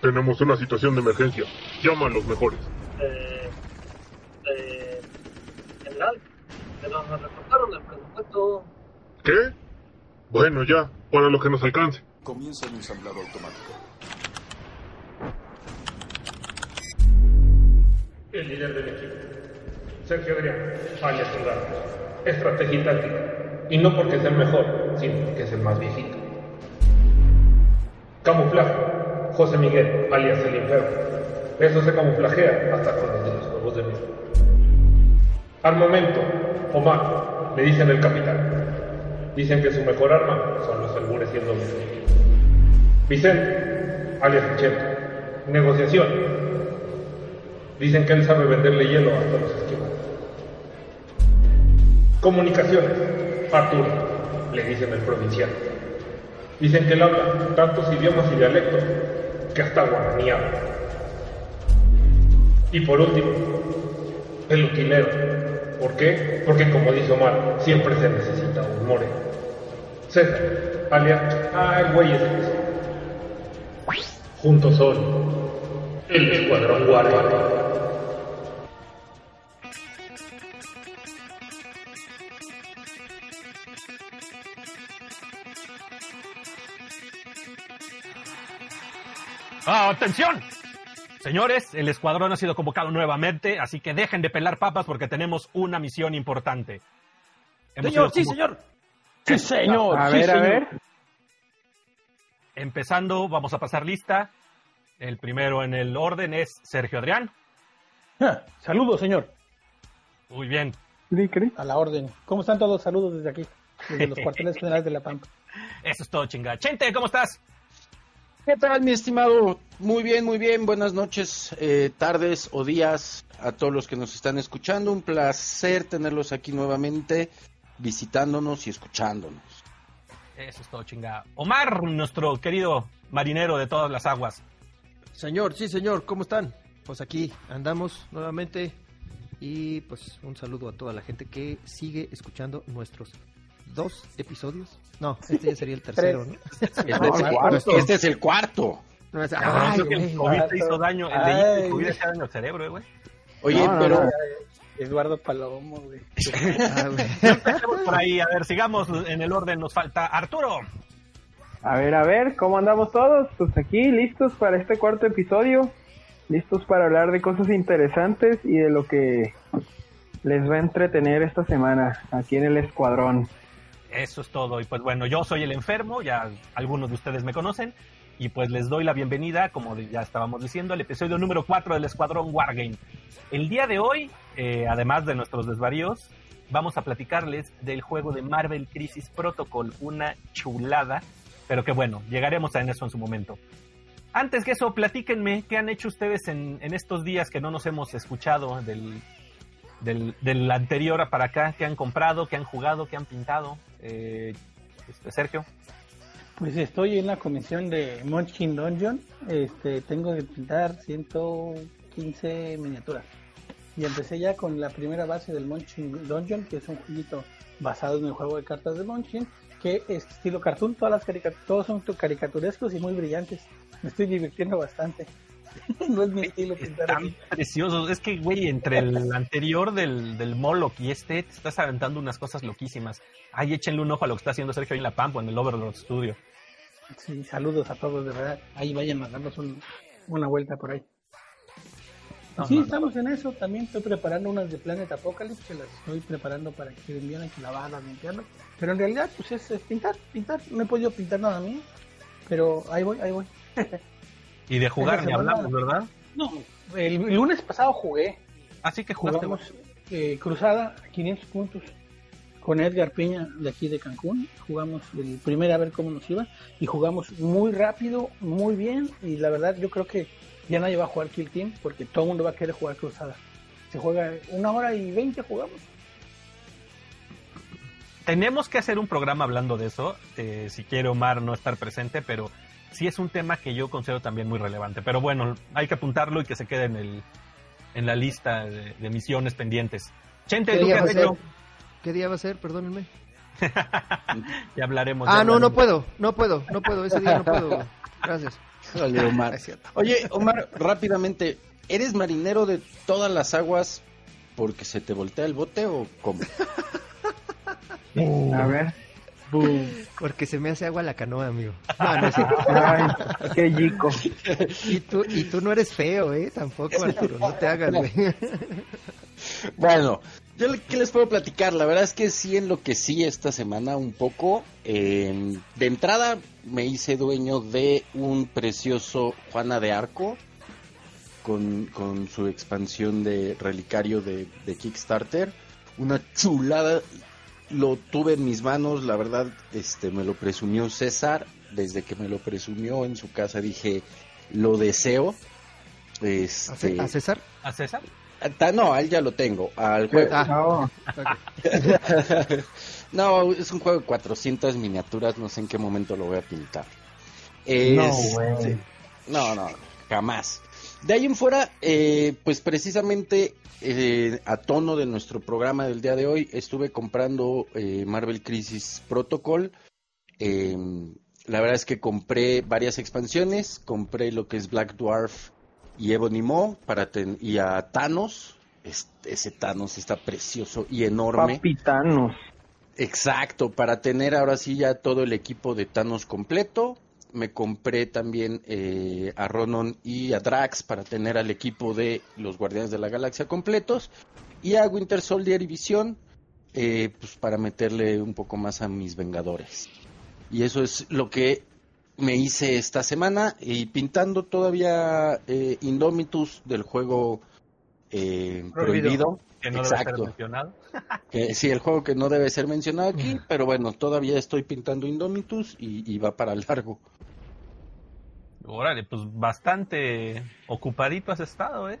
Tenemos una situación de emergencia. Llama a los mejores. Eh, eh, general, pero nos reportaron el presupuesto. ¿Qué? Bueno, ya, para lo que nos alcance. Comienza el ensamblado automático. El líder del equipo. Sergio Adrián, alias Soldado. Estrategia táctica. Y no porque sea el mejor, sino porque es el más viejito. Camuflaje. José Miguel, alias el Enfermo. Eso se camuflajea hasta con los de los juegos de mesa. Armamento. Omar, le dicen el capitán. Dicen que su mejor arma son los albures y el doble. Vicente, alias Chento. Negociación. Dicen que él sabe venderle hielo hasta los esquimales. Comunicaciones. Arturo, le dicen el provincial. Dicen que él habla tantos idiomas y dialectos que hasta guaraní. Y por último, el utilero. ¿Por qué? Porque como dice Omar, siempre se necesita un more. César, alias, ah, el güey ese. Juntos son el Escuadrón Guardia. ¡Atención! Señores, el escuadrón ha sido convocado nuevamente, así que dejen de pelar papas porque tenemos una misión importante. Hemos Señor, sí, señor. Sí, señor. A sí, ver, a señor. ver. Empezando, vamos a pasar lista. El primero en el orden es Sergio Adrián. Ah, Saludos, señor. Muy bien. A la orden. ¿Cómo están todos? Saludos desde aquí, desde los cuarteles generales de La Pampa. Eso es todo, chingada. Chente, ¿cómo estás? ¿Qué tal, mi estimado? Muy bien, muy bien. Buenas noches, eh, tardes o días a todos los que nos están escuchando. Un placer tenerlos aquí nuevamente, visitándonos y escuchándonos. Eso es todo, chingada. Omar, nuestro querido marinero de todas las aguas. Señor, sí, señor, ¿cómo están? Pues aquí andamos nuevamente y pues un saludo a toda la gente que sigue escuchando nuestros dos episodios. No, este ya sería el tercero, ¿no? Este, es, el, este es el cuarto. No, es- Ay, creo que el güey. COVID te vato. hizo daño. El, de- Ay. el COVID daño al cerebro, eh, güey. Oye, No, no, pero no. Eduardo Palomo, güey. Ah, güey. Por ahí, a ver, sigamos en el orden. Nos falta Arturo. A ver, a ver, ¿cómo andamos todos? Pues aquí, listos para este cuarto episodio. Listos para hablar de cosas interesantes y de lo que les va a entretener esta semana aquí en el escuadrón. Eso es todo. Y pues bueno, yo soy el enfermo, ya algunos de ustedes me conocen. Y pues les doy la bienvenida, como ya estábamos diciendo, al episodio número 4 del Escuadrón Wargame. El día de hoy, eh, además de nuestros desvaríos, vamos a platicarles del juego de Marvel Crisis Protocol, una chulada, pero que bueno, llegaremos a eso en su momento. Antes que eso, platíquenme qué han hecho ustedes en estos días que no nos hemos escuchado del, del, del anterior para acá, qué han comprado, qué han jugado, qué han pintado. Eh, este, Sergio. Pues estoy en la comisión de Munchkin Dungeon. Este, tengo que pintar 115 miniaturas. Y empecé ya con la primera base del Munchkin Dungeon, que es un jueguito basado en el juego de cartas de Munchkin, que es estilo cartoon, todas las caricaturas, todos son caricaturescos y muy brillantes. Me estoy divirtiendo bastante. no es mi estilo pintar Están así. preciosos. Es que, güey, entre el anterior del, del Moloch y este, te estás aventando unas cosas loquísimas. Ay, échenle un ojo a lo que está haciendo Sergio ahí en La Pampa, en el Overlord Studio. Sí, saludos a todos, de verdad. Ahí vayan a darnos un- una vuelta por ahí. No, sí, no, estamos en eso. También estoy preparando unas de Planet Apocalypse que las estoy preparando para que vienen que lavarlas, limpiarlas. Pero en realidad, pues es, es pintar, pintar. No he podido pintar nada mío, pero ahí voy, ahí voy. Y de jugar ni hablamos, ¿verdad? No, el, lunes pasado jugué. Así que jugaste. Jugamos eh, Cruzada a 500 puntos con Edgar Peña de aquí de Cancún. Jugamos el primero a ver cómo nos iba y jugamos muy rápido, muy bien. Y la verdad, yo creo que ya nadie va a jugar Kill Team porque todo el mundo va a querer jugar Cruzada. Se juega una hora y veinte jugamos. Tenemos que hacer un programa hablando de eso. eh, si quiere Omar no estar presente, pero sí es un tema que yo considero también muy relevante. Pero bueno, hay que apuntarlo y que se quede en, el, en la lista de, de misiones pendientes. Chente, ¿Qué ¿tú qué día, va has a ser? hecho? ¿Qué día va a ser? Perdónenme. ya hablaremos. ya Ah, no, no hablaremos. puedo, no puedo, no puedo, ese día no puedo. Gracias. Omar. Cierto. Oye, Omar, rápidamente, ¿eres marinero de todas las aguas porque se te voltea el bote o cómo? A ver. Porque se me hace agua la canoa, amigo. No, no cierto. Ay, qué chico. Y tú, y tú no eres feo, ¿eh? Tampoco, Arturo, no te hagas, güey. Bueno, yo le- qué les puedo platicar, la verdad es que sí enloquecí esta semana un poco. Eh, de entrada me hice dueño de un precioso Juana de Arco con, con su expansión de relicario de, de Kickstarter. Una chulada, lo tuve en mis manos, la verdad, este me lo presumió César. Desde que me lo presumió en su casa dije, lo deseo. ¿A Este, ¿A César? ¿A César? Ah, No, a él ya lo tengo. Al juego. Ah, No, ok. no, es un juego de 400 miniaturas. No sé en qué momento lo voy a pintar. No, Es- güey. no, no, jamás. De ahí en fuera, eh, pues precisamente eh, a tono de nuestro programa del día de hoy, estuve comprando eh, Marvel Crisis Protocol. Eh, la verdad es que compré varias expansiones. Compré lo que es Black Dwarf y Ebony Maw para ten- y a Thanos. Este, ese Thanos está precioso y enorme. papitanos. Exacto, para tener ahora sí ya todo el equipo de Thanos completo. Me compré también eh, a Ronon y a Drax para tener al equipo de los Guardianes de la Galaxia completos. Y a Winter Soldier y Visión, eh, pues para meterle un poco más a mis Vengadores. Y eso es lo que me hice esta semana. Y pintando todavía eh, Indomitus del juego eh, prohibido. Que no debe ser Exacto. mencionado. Que sí, el juego que no debe ser mencionado aquí, pero bueno, todavía estoy pintando Indomitus y, y va para largo. Órale, pues bastante ocupadito has estado, ¿eh?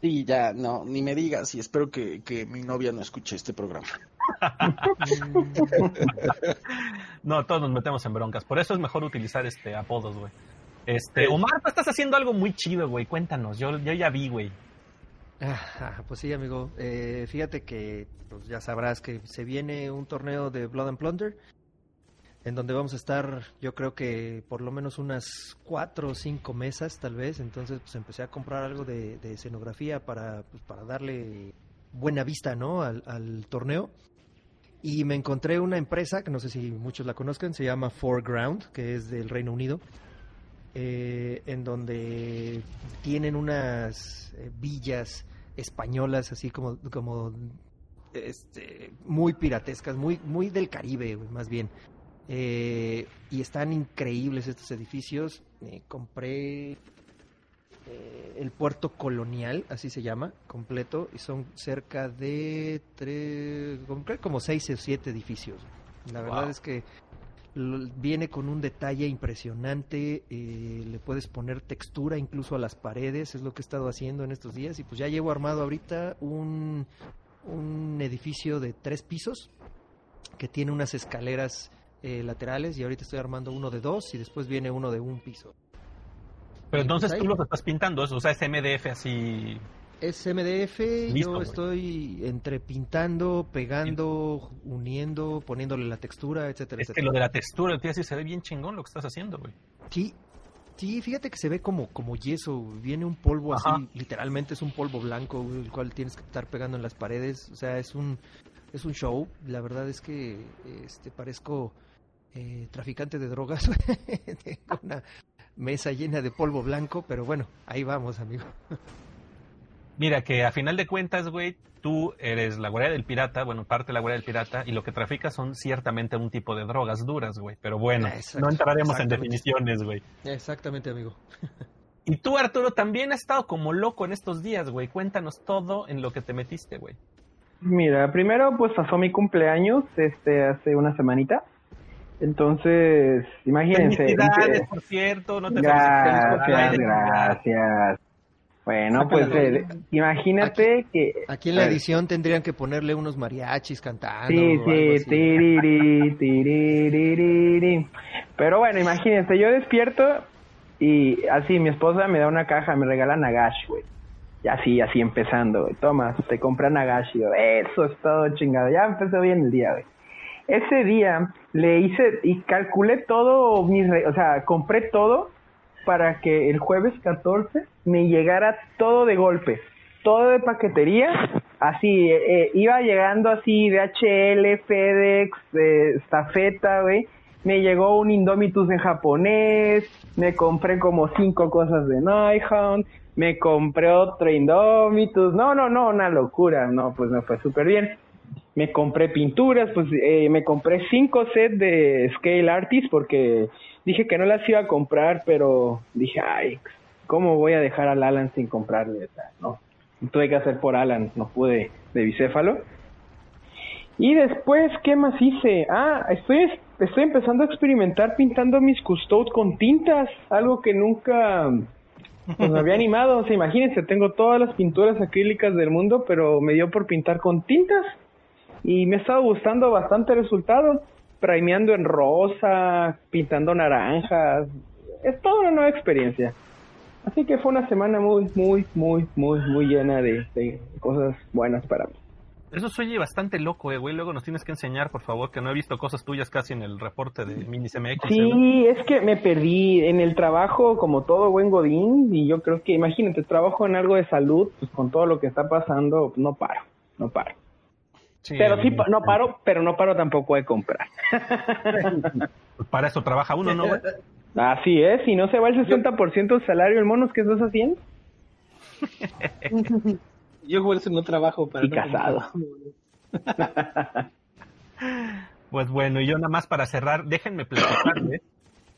Sí, ya, no, ni me digas y espero que, que mi novia no escuche este programa. No, todos nos metemos en broncas. Por eso es mejor utilizar este apodos, güey. Este, Omar, tú estás haciendo algo muy chido, güey. Cuéntanos. Yo, yo ya vi, güey. Ah, pues sí, amigo. Eh, fíjate que pues ya sabrás que se viene un torneo de Blood and Plunder en donde vamos a estar, yo creo que por lo menos unas cuatro o cinco mesas, tal vez. Entonces, pues empecé a comprar algo de, escenografía para, pues, para darle buena vista, ¿no? Al, al torneo. Y me encontré una empresa que no sé si muchos la conozcan, se llama Foreground, que es del Reino Unido eh, en donde tienen unas eh, villas españolas así como como este muy piratescas muy muy del Caribe más bien. Eh, y están increíbles estos edificios. Eh, compré eh, el puerto colonial así se llama completo y son cerca de tres como seis o siete edificios. La verdad es que viene con un detalle impresionante, eh, le puedes poner textura incluso a las paredes, es lo que he estado haciendo en estos días y pues ya llevo armado ahorita un, un edificio de tres pisos que tiene unas escaleras eh, laterales y ahorita estoy armando uno de dos y después viene uno de un piso. Pero Y, entonces pues, tú los estás pintando, eso, o sea, es MDF así. Es MDF, Listo, yo güey. estoy entre pintando, pegando, uniendo, poniéndole la textura, etcétera, Es que etcétera. lo de la textura, el tío, sí se ve bien chingón lo que estás haciendo, güey. Sí, sí, fíjate que se ve como, como yeso, viene un polvo Ajá. así, literalmente es un polvo blanco, el cual tienes que estar pegando en las paredes, o sea, es un, es un show, la verdad es que este parezco eh, traficante de drogas, tengo una mesa llena de polvo blanco, pero bueno, ahí vamos, amigo. Mira, que a final de cuentas, güey, tú eres la guardia del pirata, bueno, parte de la guardia del pirata, y lo que traficas son ciertamente un tipo de drogas duras, güey. Pero bueno, Exacto, no entraremos en definiciones, güey. Exactamente, amigo. Y tú, Arturo, también has estado como loco en estos días, güey. Cuéntanos todo en lo que te metiste, güey. Mira, primero pues pasó mi cumpleaños este hace una semanita. Entonces, imagínense. Felicidades, que- por cierto. No te Gracias, gracias. Bueno, pues eh, imagínate que... Aquí en la edición tendrían que ponerle unos mariachis cantando. Sí, o algo sí, tiriri, tiriri. Pero bueno, imagínense, yo despierto y así mi esposa me da una caja, me regala Nagash, güey. Y así, así empezando, güey. Toma, te compra Nagash. Yo, eso es todo chingado. Ya empezó bien el día, güey. ese día le hice y calculé todo, mis re- o sea, compré todo para que el jueves 14 me llegara todo de golpe, todo de paquetería, así, eh, eh, iba llegando así DHL, FedEx, eh, estafeta, güey. Me llegó un Indomitus en japonés, me compré como cinco cosas de Nighthawk, me compré otro Indomitus, no, no, no, una locura, no, pues me fue súper bien. Me compré pinturas, pues eh, me compré cinco sets de Scale Artist porque dije que no las iba a comprar, pero dije, ay, ¿cómo voy a dejar al Alan sin comprarle? No, tuve que hacer por Alan, no pude de bicéfalo. Y después, ¿qué más hice? Ah, estoy, estoy empezando a experimentar pintando mis custode con tintas, algo que nunca pues, me había animado. O sea, imagínense, tengo todas las pinturas acrílicas del mundo, pero me dio por pintar con tintas. Y me ha estado gustando bastante el resultado. Primeando en rosa, pintando naranjas. Es toda una nueva experiencia. Así que fue una semana muy, muy, muy, muy, muy llena de, de cosas buenas para mí. Eso oye bastante loco, eh, güey. Luego nos tienes que enseñar, por favor, que no he visto cosas tuyas casi en el reporte de Minis MX. ¿eh? Sí, es que me perdí en el trabajo como todo buen godín y yo creo que, imagínate, trabajo en algo de salud, pues con todo lo que está pasando, no paro, no paro. Sí, pero sí, no paro, pero no paro tampoco de comprar. pues para eso trabaja uno, ¿no, güey? Así es, si no se va el 60% del salario, el monos, ¿qué estás haciendo? Yo por eso no trabajo para Y no casado. Pues bueno, y yo nada más para cerrar, déjenme platicarles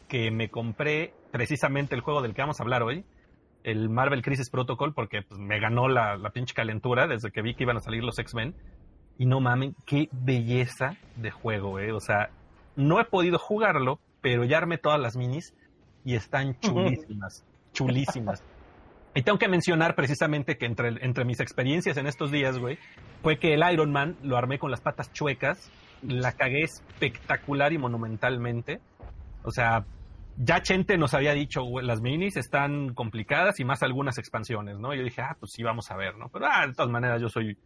que me compré precisamente el juego del que vamos a hablar hoy, el Marvel Crisis Protocol, porque pues, me ganó la, la pinche calentura desde que vi que iban a salir los X-Men. Y no mamen, qué belleza de juego, eh. O sea, no he podido jugarlo, pero ya armé todas las minis y están chulísimas, chulísimas. Y tengo que mencionar precisamente que entre, entre mis experiencias en estos días, güey, fue que el Iron Man lo armé con las patas chuecas, la cagué espectacular y monumentalmente. O sea, ya Chente nos había dicho, güey, las minis están complicadas y más algunas expansiones, ¿no? Yo dije, ah, pues sí, vamos a ver, ¿no? Pero, ah, de todas maneras, yo soy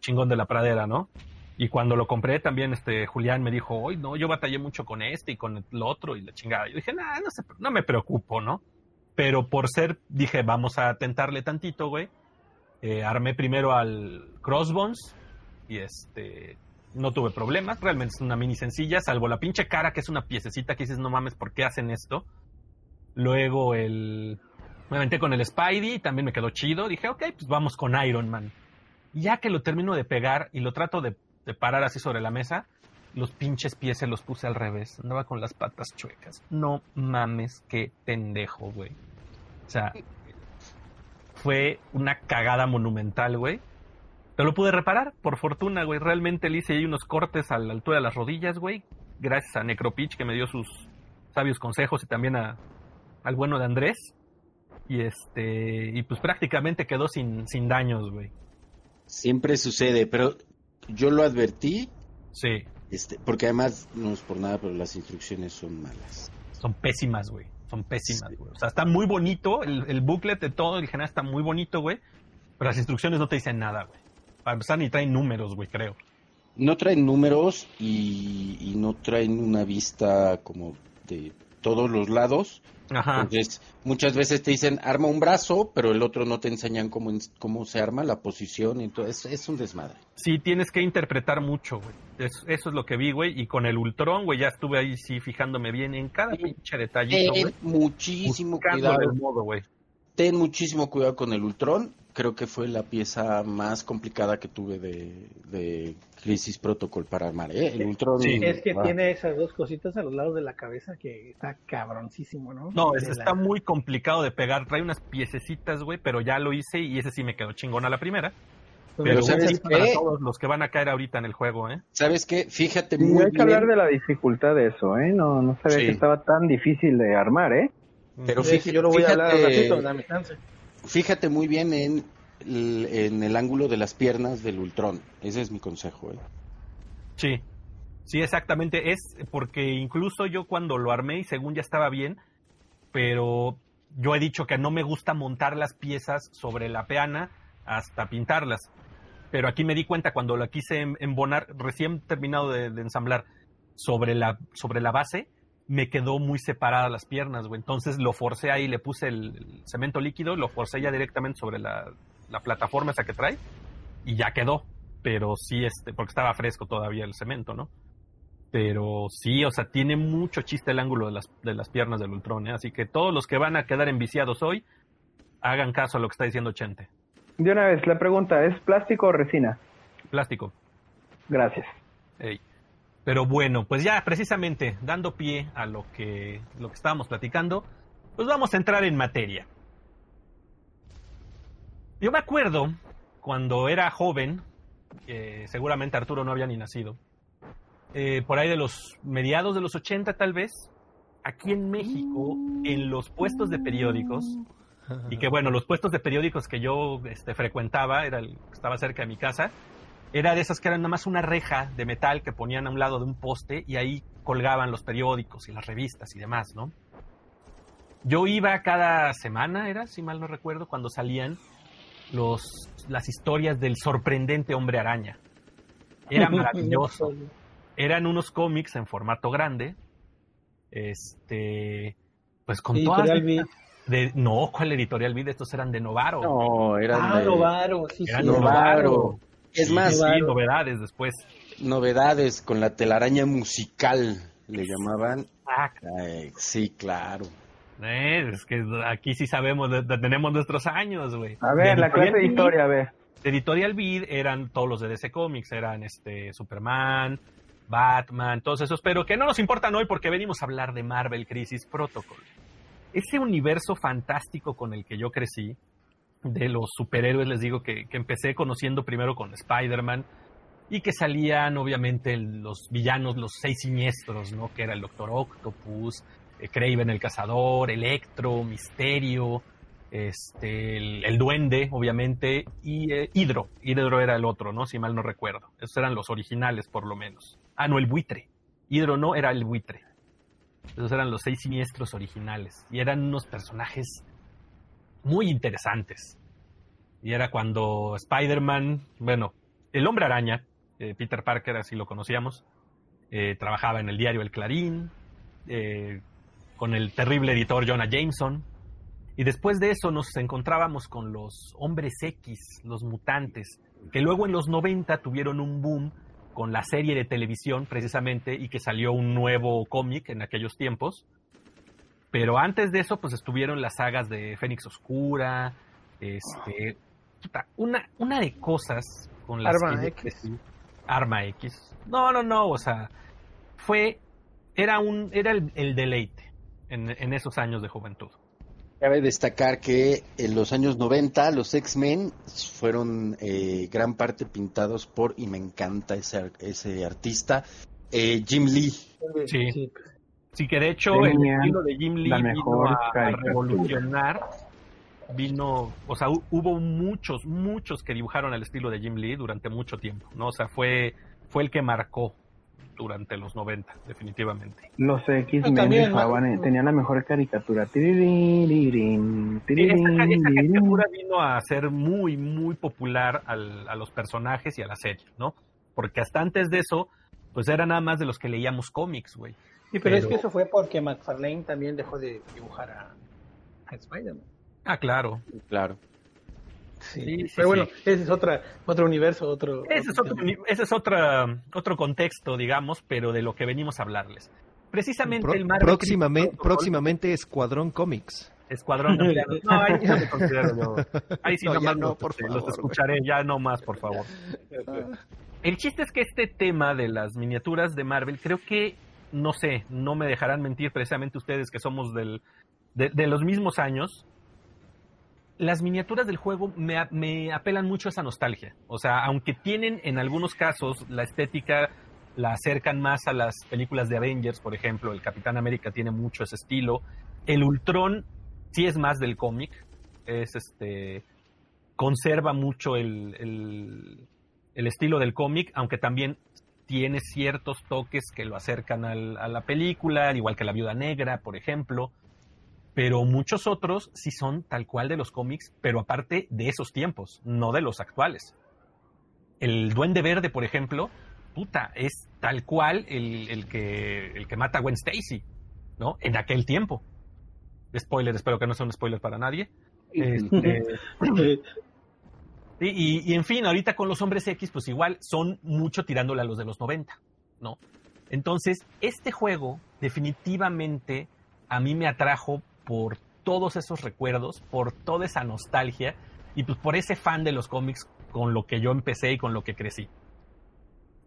chingón de la pradera, ¿no? Y cuando lo compré también, este, Julián me dijo, hoy no, yo batallé mucho con este y con el otro y la chingada. Yo dije, nah, no, se- no me preocupo, ¿no? Pero por ser, dije, vamos a tentarle tantito, güey. Eh, armé primero al Crossbones y este no tuve problemas. Realmente es una mini sencilla, salvo la pinche cara que es una piececita que dices, no mames, ¿por qué hacen esto? Luego el... Me aventé con el Spidey y también me quedó chido. Dije, ok, pues vamos con Iron Man. Ya que lo termino de pegar y lo trato de, parar así sobre la mesa, los pinches pies se los puse al revés. Andaba con las patas chuecas. No mames, qué pendejo, güey. O sea, fue una cagada monumental, güey. Pero lo pude reparar, por fortuna, güey. Realmente le hice ahí unos cortes a la altura de las rodillas, güey. Gracias a Necropitch que me dio sus sabios consejos y también al bueno de Andrés. Y este, y pues prácticamente quedó sin, sin daños, güey. Siempre sucede, pero yo lo advertí, Sí, este, porque además, no es por nada, pero las instrucciones son malas. son pésimas, güey. Son pésimas, güey. O sea, está muy bonito, el, el booklet de todo, el general está muy bonito, güey. Pero las instrucciones no te dicen nada, güey. Para empezar, ni traen números, güey, creo. No traen números y, y no traen una vista como de todos los lados. Ajá. Entonces, muchas veces te dicen arma un brazo, pero el otro no te enseñan cómo, cómo se arma la posición. Entonces, es un desmadre. Sí, tienes que interpretar mucho, güey. Es- eso es lo que vi, güey. Y con el Ultron, güey, ya estuve ahí sí fijándome bien en cada pinche detallito, güey. muchísimo cuidado. el modo, güey. Ten muchísimo cuidado con el Ultron. Creo que fue la pieza más complicada que tuve de, de Crisis Protocol para armar. ¿eh? El Ultron. Es que ah, tiene esas dos cositas a los lados de la cabeza que está cabroncísimo, ¿no? No, es- De la- está muy complicado de pegar. Trae unas piececitas, güey, pero ya lo hice y ese sí me quedó chingón a la primera. Pero Pero ¿sabes sí para qué? todos los que van a caer ahorita en el juego, ¿eh? ¿Sabes qué? Fíjate Sí, muy hay que hablar de la dificultad de eso, ¿eh? No, no sabía Sí. que estaba tan difícil de armar, ¿eh? Pero Sí, fíjate, yo lo voy a hablar fíjate- ratito, dame chance. Fíjate muy bien en el, en el ángulo de las piernas del Ultron. Ese es mi consejo. ¿eh? Sí, sí, exactamente. Es porque incluso yo cuando lo armé y según ya estaba bien, pero yo he dicho que no me gusta montar las piezas sobre la peana hasta pintarlas. Pero aquí me di cuenta cuando la quise em- embonar, recién terminado de, de ensamblar, sobre la, sobre la base, me quedó muy separada las piernas, güey. Entonces lo forcé ahí, le puse el, cemento líquido, lo forcé ya directamente sobre la, la plataforma esa que trae y ya quedó. Pero sí, este, porque estaba fresco todavía el cemento, ¿no? Pero sí, o sea, tiene mucho chiste el ángulo de las, de las piernas del Ultron, ¿eh? Así que todos los que van a quedar enviciados hoy, hagan caso a lo que está diciendo Chente. De una vez, la pregunta, ¿es plástico o resina? Plástico. Gracias. Ey. Pero bueno, pues ya precisamente dando pie a lo que, lo que estábamos platicando, pues vamos a entrar en materia. Yo me acuerdo cuando era joven, seguramente Arturo no había ni nacido, eh, por ahí de los mediados de los 80 tal vez, aquí en México, en los puestos de periódicos, y que bueno, los puestos de periódicos que yo este, frecuentaba, era el, estaba cerca de mi casa, era de esas que eran nada más una reja de metal que ponían a un lado de un poste y ahí colgaban los periódicos y las revistas y demás, ¿no? Yo iba cada semana, era, si mal no recuerdo, cuando salían los, las historias del sorprendente hombre araña. Era maravilloso. Eran unos cómics en formato grande. Este. Pues con todas. Editorial Vid. De, no, ¿cuál editorial Vid? Estos eran de Novaro. No, eran Ah, de Novaro, sí, Eran sí. Novaro. Es Sí, más, sí, novedades después. novedades con la telaraña musical, le llamaban. Ah, Ay, sí, claro. eh, es que aquí sí sabemos, tenemos nuestros años, güey. A ver, De la clase de historia, a ver. de Editorial Vid eran todos los de DC Comics, eran este Superman, Batman, todos esos, pero que no nos importan hoy porque venimos a hablar de Marvel Crisis Protocol. Ese universo fantástico con el que yo crecí, de los superhéroes, les digo que, que empecé conociendo primero con Spider-Man y que salían obviamente los villanos, los seis siniestros, ¿no? Que era el Doctor Octopus, eh, Kraven el Cazador, Electro, Misterio, este, el, el Duende, obviamente, y eh, Hidro. Hidro era el otro, ¿no? Si mal no recuerdo. Esos eran los originales, por lo menos. Ah, no, el buitre. Hidro no, era el buitre. Esos eran los seis siniestros originales. Y eran unos personajes muy interesantes. Y era cuando Spider-Man, bueno, el hombre araña, eh, Peter Parker, así lo conocíamos, eh, trabajaba en el diario El Clarín, eh, con el terrible editor Jonah Jameson. Y después de eso nos encontrábamos con los hombres X, los mutantes, que luego en los 90 tuvieron un boom con la serie de televisión precisamente y que salió un nuevo cómic en aquellos tiempos. Pero antes de eso, pues estuvieron las sagas de Fénix Oscura, este, puta, una, una de cosas con las Arma que X. Arma X. No, no, no, o sea, fue, era un, era el, el deleite en, en esos años de juventud. Cabe destacar que en los años 90 los X-Men fueron eh, gran parte pintados por, y me encanta ese, ese artista, eh, Jim Lee. Sí. Sí, que de hecho Tenía el estilo de Jim Lee la vino a, revolucionar. Vino, o sea, hu- hubo muchos, muchos que dibujaron el estilo de Jim Lee durante mucho tiempo, ¿no? O sea, fue, fue el que marcó durante los 90, definitivamente. Los X-Men ¿no? eh, tenían la mejor caricatura. Tiriririn, Sí, esa, esa tiriririn. caricatura vino a ser muy, muy popular al- a los personajes y a la serie, ¿no? Porque hasta antes de eso, pues era nada más de los que leíamos cómics, güey. Sí, pero, es que eso fue porque McFarlane también dejó de dibujar a, a Spider-Man. Ah, claro. Claro. Sí, Sí, sí, pero bueno, sí. ese es otra, otro universo, otro... Ese es, otro, ese es otra, otro contexto, digamos, pero de lo que venimos a hablarles. Precisamente Pro- el Marvel próximamente, próximamente Escuadrón Comics. Escuadrón Empleados. No, ahí sí no me considero yo. Ahí sí No, nomás no, por este, favor, los escucharé, ya no más, por favor. El chiste es que este tema de las miniaturas de Marvel, creo que, no sé, no me dejarán mentir precisamente ustedes que somos de, los mismos años. Las miniaturas del juego me, apelan mucho a esa nostalgia. O sea, aunque tienen en algunos casos la estética, la acercan más a las películas de Avengers, por ejemplo. El Capitán América tiene mucho ese estilo. El Ultron sí es más del cómic. Es este. Conserva mucho el, el estilo del cómic, aunque también tiene ciertos toques que lo acercan al- a la película, al igual que la Viuda Negra, por ejemplo. Pero muchos otros sí son tal cual de los cómics, pero aparte de esos tiempos, no de los actuales. El Duende Verde, por ejemplo, puta, es tal cual el, el que, el que mata a Gwen Stacy, ¿no? En aquel tiempo. Spoiler, espero que no sea un spoiler para nadie. Este, y, y, en fin, ahorita con los hombres X, pues igual son mucho tirándole a los de los 90, ¿no? Entonces, este juego definitivamente a mí me atrajo por todos esos recuerdos, por toda esa nostalgia y pues por ese fan de los cómics con lo que yo empecé y con lo que crecí.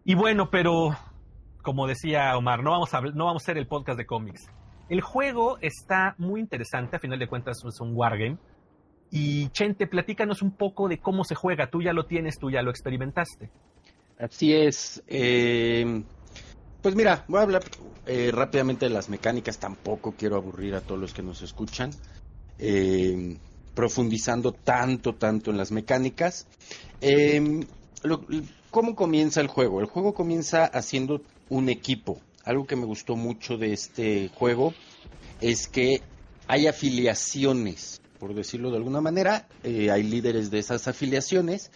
Y bueno, pero como decía Omar, no vamos a, no vamos a hacer el podcast de cómics. El juego está muy interesante, a final de cuentas es un wargame. Y Chente, platícanos un poco de cómo se juega. Tú ya lo tienes, tú ya lo experimentaste. Así es. Eh, pues mira, voy a hablar eh, rápidamente de las mecánicas. Tampoco quiero aburrir a todos los que nos escuchan. Eh, profundizando tanto, tanto en las mecánicas. Lo, ¿Cómo comienza el juego? El juego comienza haciendo un equipo. Algo que me gustó mucho de este juego es que hay afiliaciones, por decirlo de alguna manera, eh, hay líderes de esas afiliaciones.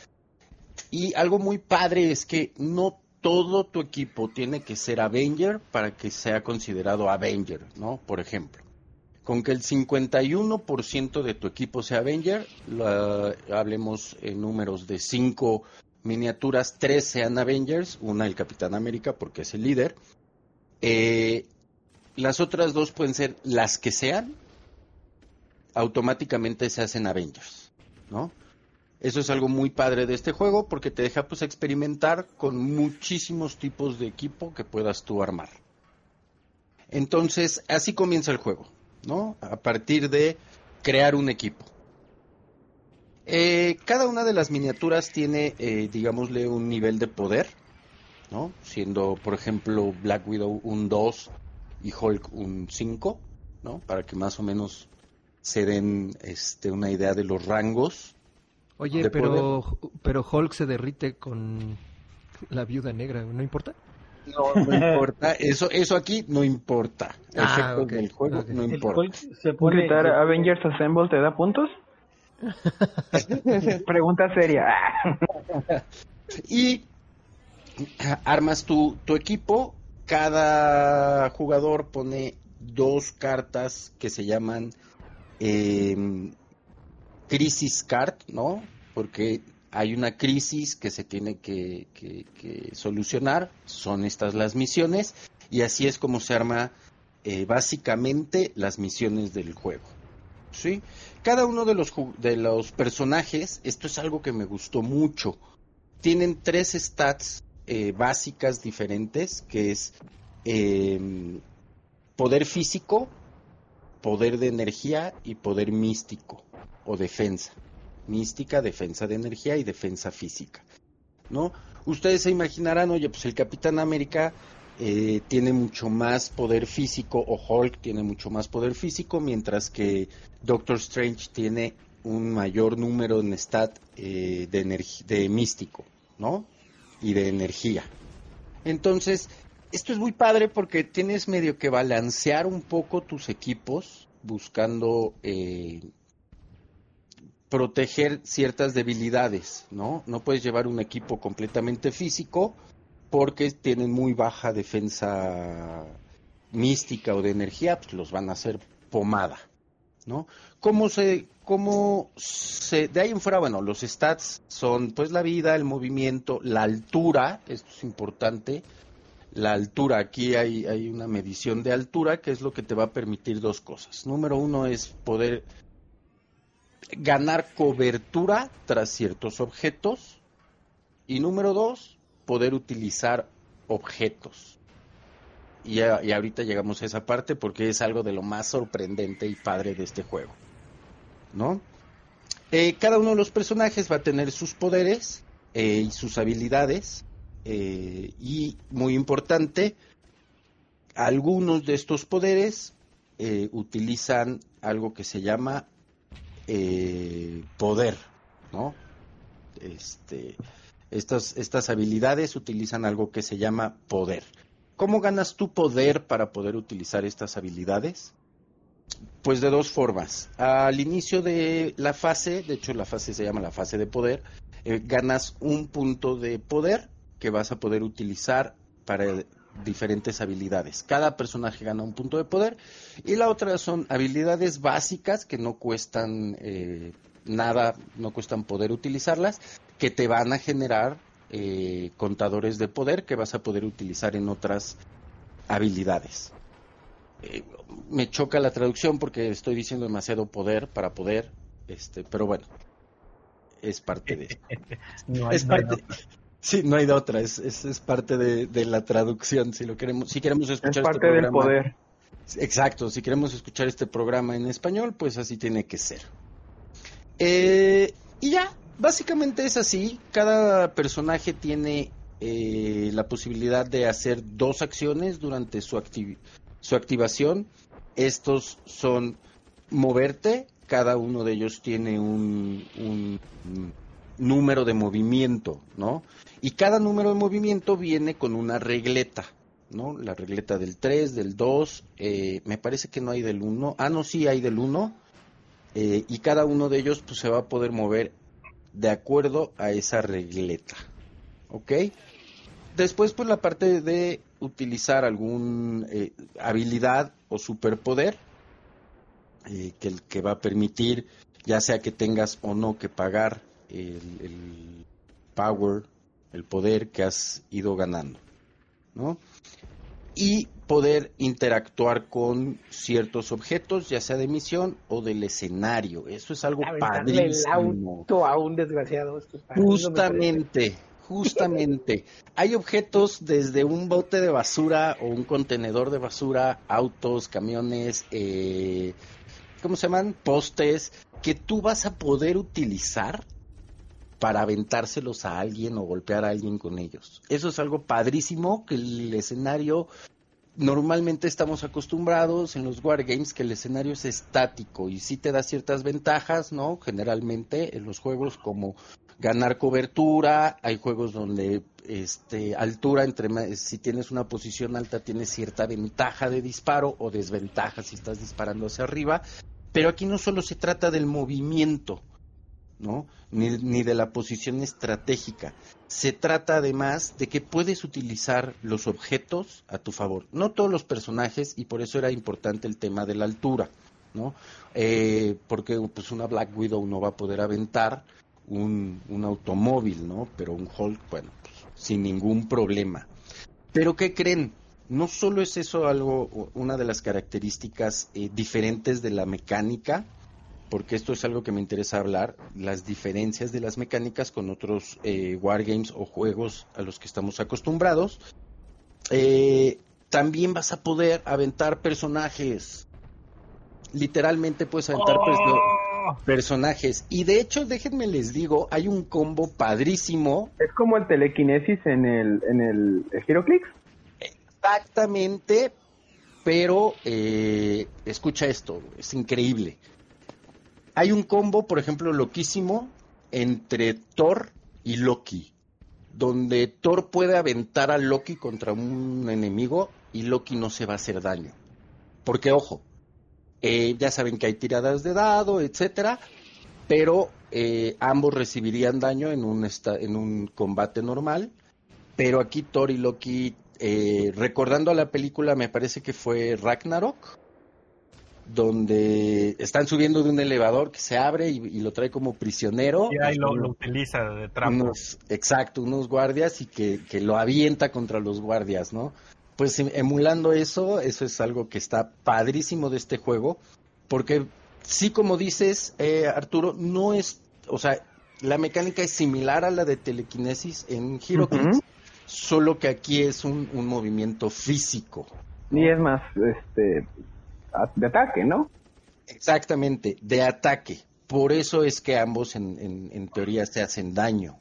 Y algo muy padre es que no todo tu equipo tiene que ser Avenger para que sea considerado Avenger, ¿no? Por ejemplo. Con que el 51% de tu equipo sea Avenger, hablemos en números de 5 miniaturas, tres sean Avengers, una el Capitán América porque es el líder. Eh, las otras dos pueden ser las que sean, automáticamente se hacen Avengers, ¿no? Eso es algo muy padre de este juego porque te deja pues experimentar con muchísimos tipos de equipo que puedas tú armar. Entonces, así comienza el juego, ¿no? A partir de crear un equipo. Eh, cada una de las miniaturas tiene, eh, digámosle, un nivel de poder, ¿no? Siendo, por ejemplo, Black Widow un 2 y Hulk un 5, ¿no? Para que más o menos se den este, una idea de los rangos. Oye, pero, pero Hulk se derrite con la viuda negra, ¿no importa? No, no importa. Eso, eso aquí no importa. Ah, okay. el juego okay. no ¿El importa. Hulk se pone gritar Avengers Assemble te da puntos? Pregunta seria. y armas tu, tu equipo. Cada jugador pone dos cartas que se llaman eh, Crisis Card, ¿no? Porque hay una crisis que se tiene que, solucionar. Son estas las misiones. Y así es como se arma eh, básicamente las misiones del juego. ¿sí? Cada uno de los, de los personajes, esto es algo que me gustó mucho, tienen tres stats eh, básicas diferentes, que es eh, poder físico, poder de energía y poder místico o defensa. Mística, defensa de energía y defensa física. ¿No? Ustedes se imaginarán, oye, pues el Capitán América eh, tiene mucho más poder físico o Hulk tiene mucho más poder físico, mientras que Doctor Strange tiene un mayor número en stat eh, de, de místico, ¿no? Y de energía. Entonces, esto es muy padre porque tienes medio que balancear un poco tus equipos buscando eh, proteger ciertas debilidades, ¿no? No puedes llevar un equipo completamente físico porque tienen muy baja defensa mística o de energía, pues los van a hacer pomada, ¿no? ¿Cómo se, cómo se, de ahí en fuera, bueno, los stats son pues la vida, el movimiento, la altura, esto es importante, la altura, aquí hay, hay una medición de altura que es lo que te va a permitir dos cosas. Número uno es poder ganar cobertura tras ciertos objetos y número dos, poder utilizar objetos. Y, a, ahorita llegamos a esa parte porque es algo de lo más sorprendente y padre de este juego. ¿No? Eh, cada uno de los personajes va a tener sus poderes eh, y sus habilidades. Eh, y muy importante, algunos de estos poderes utilizan algo que se llama poder, ¿no? Este, estas, estas habilidades utilizan algo que se llama poder. ¿Cómo ganas tu poder para poder utilizar estas habilidades? Pues de dos formas. Al inicio de la fase, de hecho la fase se llama la fase de poder, eh, ganas un punto de poder que vas a poder utilizar para diferentes habilidades. Cada personaje gana un punto de poder y la otra son habilidades básicas que no cuestan eh, nada, no cuestan poder utilizarlas, que te van a generar eh, contadores de poder que vas a poder utilizar en otras habilidades. Eh, me choca la traducción porque estoy diciendo demasiado poder para poder, este, pero bueno, es parte de. No hay- es no parte. Sí, no hay de otra, es, es, es parte de, de la traducción. Si lo queremos, si queremos Es escuchar parte este del programa, poder. Exacto, si queremos escuchar este programa en español, pues así tiene que ser. Eh, y ya, básicamente es así. Cada personaje tiene eh, la posibilidad de hacer dos acciones durante su, su activación. Estos son moverte, cada uno de ellos tiene un, un- un número de movimiento, ¿no? Y cada número de movimiento viene con una regleta. ¿no? La regleta del 3, del 2, eh, me parece que no hay del 1. Ah, no, sí hay del 1. eh, y cada uno de ellos pues, se va a poder mover de acuerdo a esa regleta. ¿Ok? Después, pues la parte de utilizar algún eh, habilidad o superpoder eh, que, que va a permitir, ya sea que tengas o no que pagar el power, el poder que has ido ganando. ¿no? Y poder interactuar con ciertos objetos, ya sea de misión o del escenario. Eso es algo Aventarle el padrísimo. auto a un desgraciado. Esto no Justamente, justamente. Hay objetos desde un bote de basura o un contenedor de basura, autos, camiones, eh, ¿cómo se llaman? Postes, que tú vas a poder utilizar para aventárselos a alguien o golpear a alguien con ellos. Eso es algo padrísimo que el escenario normalmente estamos acostumbrados en los wargames que el escenario es estático y sí te da ciertas ventajas, ¿no? Generalmente en los juegos como ganar cobertura, hay juegos donde este altura entre si tienes una posición alta tienes cierta ventaja de disparo o desventaja si estás disparando hacia arriba, pero aquí no solo se trata del movimiento, ¿no? Ni, ni de la posición estratégica. Se trata además de que puedes utilizar los objetos a tu favor. No todos los personajes, y por eso era importante el tema de la altura, ¿no? Eh, porque pues una Black Widow no va a poder aventar un, un automóvil, ¿no? Pero un Hulk, bueno, pues, sin ningún problema. Pero ¿qué creen? No solo es eso algo, una de las características eh, diferentes de la mecánica, porque esto es algo que me interesa hablar, las diferencias de las mecánicas con otros eh, wargames o juegos a los que estamos acostumbrados. Eh, también vas a poder aventar personajes. Literalmente puedes aventar perso- personajes. Y de hecho, déjenme les digo, hay un combo padrísimo. Es como el telequinesis en el, en el, el HeroClix. Exactamente, pero eh, escucha esto, es increíble. Hay un combo, por ejemplo, loquísimo entre Thor y Loki, donde Thor puede aventar a Loki contra un enemigo y Loki no se va a hacer daño. Porque, ojo, eh, ya saben que hay tiradas de dado, etcétera, pero eh, ambos recibirían daño en un, en un combate normal. Pero aquí Thor y Loki, eh, recordando a la película, me parece que fue Ragnarok, donde están subiendo de un elevador que se abre y, y lo trae como prisionero. Y ahí lo, utiliza de trapo. unos, exacto, unos guardias y que, que lo avienta contra los guardias, ¿no? Pues em- emulando eso, eso es algo que está padrísimo de este juego, porque sí, como dices, eh, Arturo, no es, o sea, la mecánica es similar a la de telequinesis en HeroClix, Ujú. solo que aquí es un, un movimiento físico. Y es más, este, de ataque, ¿no? Exactamente, de ataque. Por eso es que ambos en, en- teoría se hacen daño.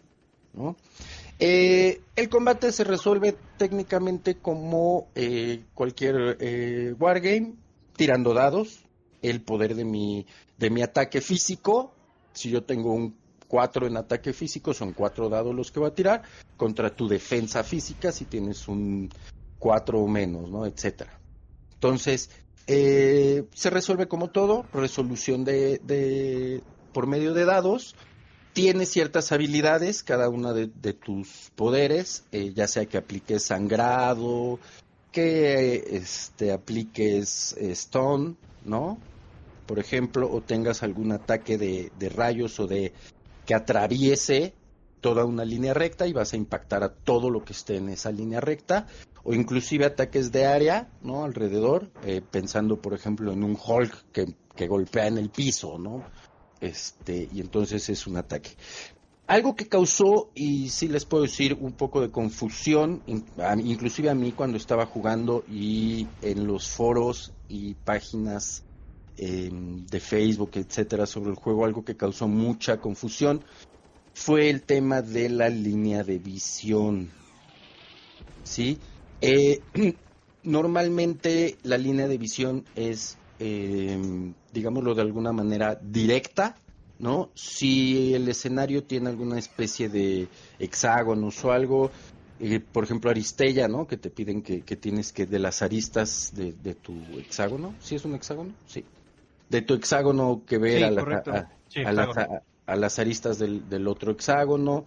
¿no? Eh, el combate se resuelve técnicamente como eh, cualquier eh, wargame, tirando dados, el poder de mi, de mi ataque físico. Si yo tengo un 4 en ataque físico, son 4 dados los que va a tirar, contra tu defensa física si tienes un 4 o menos, ¿no? Etcétera. Entonces, eh, se resuelve como todo, resolución de, de- por medio de dados. tienes ciertas habilidades, cada una de, de tus poderes, eh, ya sea que apliques sangrado, que este, apliques eh, stone, ¿no? Por ejemplo, o tengas algún ataque de, de rayos o de que atraviese toda una línea recta y vas a impactar a todo lo que esté en esa línea recta, o inclusive ataques de área, ¿no? Alrededor, eh, pensando, por ejemplo, en un Hulk que, que golpea en el piso, ¿no? Este, y entonces es un ataque. Algo que causó, y sí les puedo decir, un poco de confusión, inclusive a mí cuando estaba jugando y en los foros y páginas eh, de Facebook, etcétera, sobre el juego, algo que causó mucha confusión fue el tema de la línea de visión. ¿Sí? Eh, normalmente la línea de visión es, eh, digámoslo de alguna manera, directa, ¿no? Si el escenario tiene alguna especie de hexágonos o algo, eh, por ejemplo, Aristella, ¿no? Que te piden que, que tienes que de las aristas de, de tu hexágono, ¿sí es un hexágono? Sí. De tu hexágono que ver Sí, a, la- correcto. a- Sí, a las, hexágono. a- a las aristas del, del otro hexágono,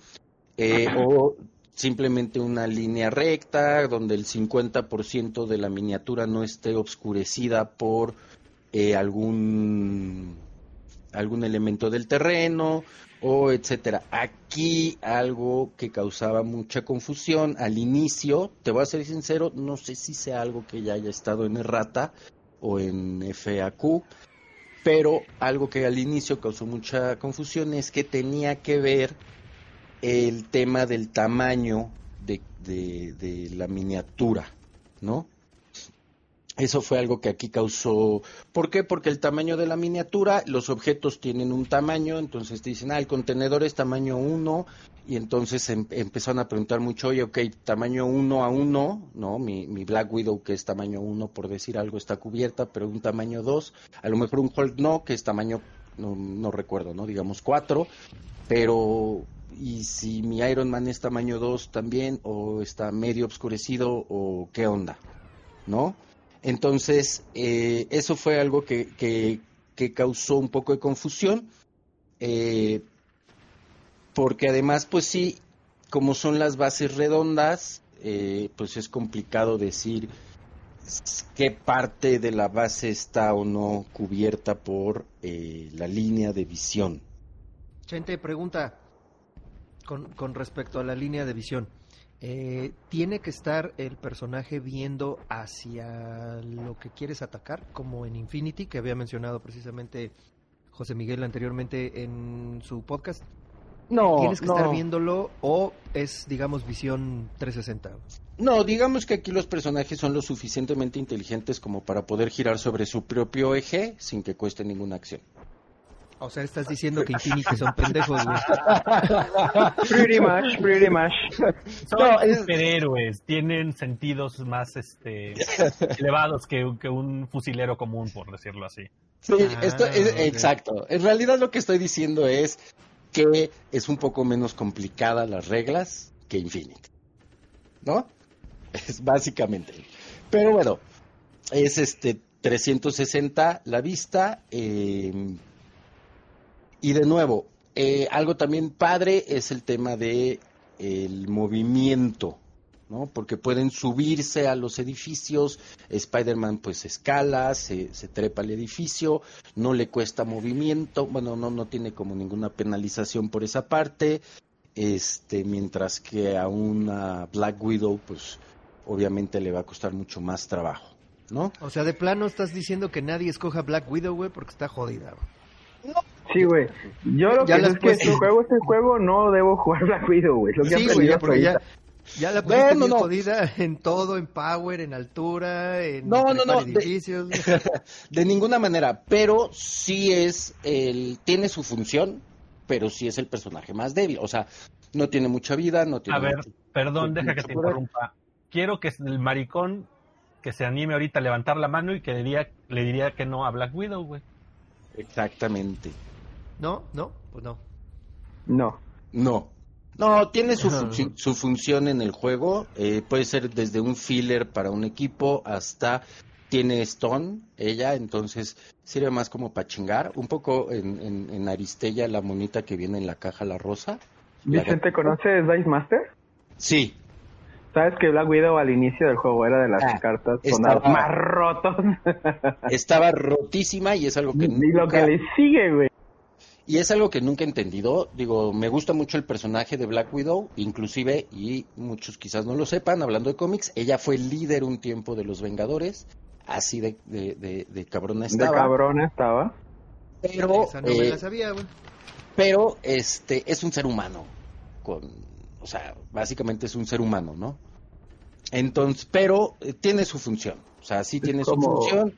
eh, o simplemente una línea recta donde el 50% de la miniatura no esté obscurecida por eh, algún algún elemento del terreno o etcétera. Aquí algo que causaba mucha confusión al inicio, te voy a ser sincero, no sé si sea algo que ya haya estado en Errata o en FAQ, pero algo que al inicio causó mucha confusión es que tenía que ver el tema del tamaño de, de- de la miniatura, ¿no? Eso fue algo que aquí causó. ¿Por qué? Porque el tamaño de la miniatura, los objetos tienen un tamaño, entonces te dicen, ah, el contenedor es tamaño 1, y entonces em- empezaron a preguntar mucho, oye, ok, tamaño 1 a 1, ¿no? Mi, Black Widow, que es tamaño 1, por decir algo, está cubierta, pero un tamaño 2, a lo mejor un Hulk no, que es tamaño, no, no recuerdo, ¿no? Digamos 4, pero y si mi Iron Man es tamaño 2 también o está medio obscurecido o qué onda, ¿no? Entonces, eh, eso fue algo que, que, causó un poco de confusión, eh, porque además, pues sí, como son las bases redondas, eh, pues es complicado decir qué parte de la base está o no cubierta por eh, la línea de visión. Chente, pregunta con, con respecto a la línea de visión. Eh, ¿Tiene que estar el personaje viendo hacia lo que quieres atacar, como en Infinity, que había mencionado precisamente José Miguel anteriormente en su podcast? No, ¿Tienes que no. estar viéndolo o es, digamos, visión 360? No, digamos que aquí los personajes son lo suficientemente inteligentes como para poder girar sobre su propio eje sin que cueste ninguna acción. O sea, estás diciendo que Infinity son pendejos, güey. Pretty much, pretty much. Son No, es- superhéroes, tienen sentidos más este elevados que, que un fusilero común, por decirlo así. Sí, Ah, esto es exacto. En realidad lo que estoy diciendo es que es un poco menos complicada las reglas que Infinity. ¿No? Es básicamente. Pero bueno, es este 360 la vista. eh, y de nuevo, eh, algo también padre es el tema de el movimiento, ¿no? Porque pueden subirse a los edificios, Spider-Man pues escala, se, se trepa al edificio, no le cuesta movimiento, bueno, no, no tiene como ninguna penalización por esa parte, este, mientras que a una Black Widow pues obviamente le va a costar mucho más trabajo, ¿no? O sea, de plano estás diciendo que nadie escoja Black Widow, güey, porque está jodida. Sí, güey. Yo lo Ya que es que si juego este juego no debo jugar Black Widow, güey. Lo que Sí, aprendí güey, ya, porque ya, ya la pusiste Bueno, no. jodida en todo, en power, en altura, en No, edificios. De ninguna manera, pero sí es el tiene su función, pero sí es el personaje más débil, o sea, no tiene mucha vida, no tiene A ver, mucho- perdón, mucho deja que te interrumpa. Quiero que el maricón que se anime ahorita a levantar la mano y que le diría, le diría que no a Black Widow, güey. Exactamente. No, no, pues no. No. No. No, tiene su, su función en el juego. eh, puede ser desde un filler para un equipo hasta tiene Stone, ella, entonces sirve más como para chingar. Un poco en, en, en Aristella, la monita que viene en la caja, la rosa. La Vicente, ¿conoces Dice Master? Sí, ¿Sabes que Black Widow al inicio del juego era de las Ah, cartas con estaba- más rotos? estaba rotísima y es algo que y lo nunca- que le sigue, güey. Y es algo que nunca he entendido. Digo, me gusta mucho el personaje de Black Widow, inclusive, y muchos quizás no lo sepan, hablando de cómics, ella fue líder un tiempo de los Vengadores, así de, de, de- de cabrona De estaba. cabrona estaba. Pero, Esa no me eh, la sabía, güey. pero este es un ser humano, con, o sea, básicamente es un ser humano, ¿no? Entonces, pero eh, tiene su función, o sea, sí tiene su función,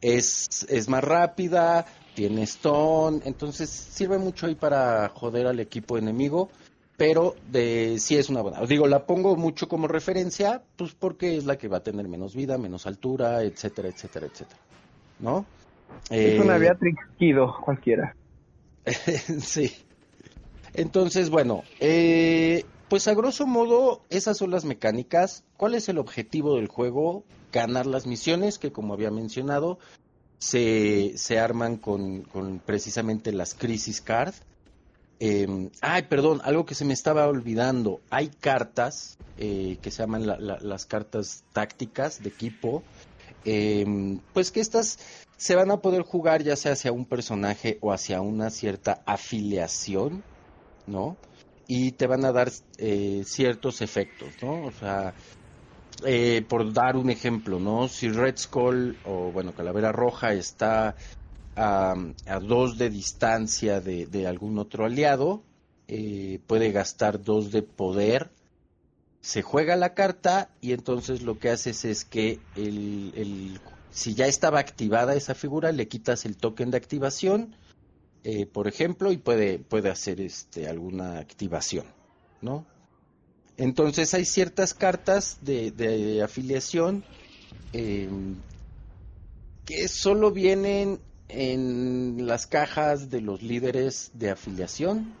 es, es más rápida, tiene stone, entonces sirve mucho ahí para joder al equipo enemigo, pero de sí es una buena. Digo, la pongo mucho como referencia, pues porque es la que va a tener menos vida, menos altura, etcétera, etcétera, etcétera, ¿no? Es una Eh, Beatrix Kido, cualquiera. sí. Entonces, bueno, eh, pues a grosso modo, esas son las mecánicas. ¿Cuál es el objetivo del juego? Ganar las misiones, que como había mencionado, se, se arman con, con precisamente las Crisis Card. Eh, ay, perdón, algo que se me estaba olvidando. Hay cartas eh, que se llaman la- la- las cartas tácticas de equipo. eh, pues que estas se van a poder jugar ya sea hacia un personaje o hacia una cierta afiliación, ¿no? Y te van a dar eh, ciertos efectos, ¿no? O sea, eh, por dar un ejemplo, ¿no? Si Red Skull o, bueno, Calavera Roja está a, dos de distancia de, de algún otro aliado, eh, puede gastar dos de poder se juega la carta y entonces lo que haces es que el, el- si ya estaba activada esa figura, le quitas el token de activación, eh, por ejemplo, y puede, puede hacer este, alguna activación, ¿no? Entonces hay ciertas cartas de, de afiliación eh, que solo vienen en las cajas de los líderes de afiliación.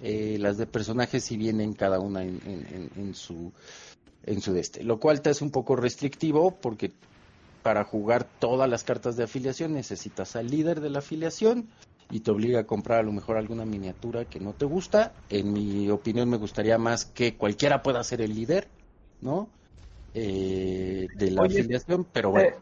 Eh, las de personajes sí vienen cada una en, en- en- su en su este, lo cual te es un poco restrictivo porque para jugar todas las cartas de afiliación necesitas al líder de la afiliación y te obliga a comprar a lo mejor alguna miniatura que no te gusta. En mi opinión me gustaría más que cualquiera pueda ser el líder, ¿no? Eh, de la Oye, afiliación, pero bueno.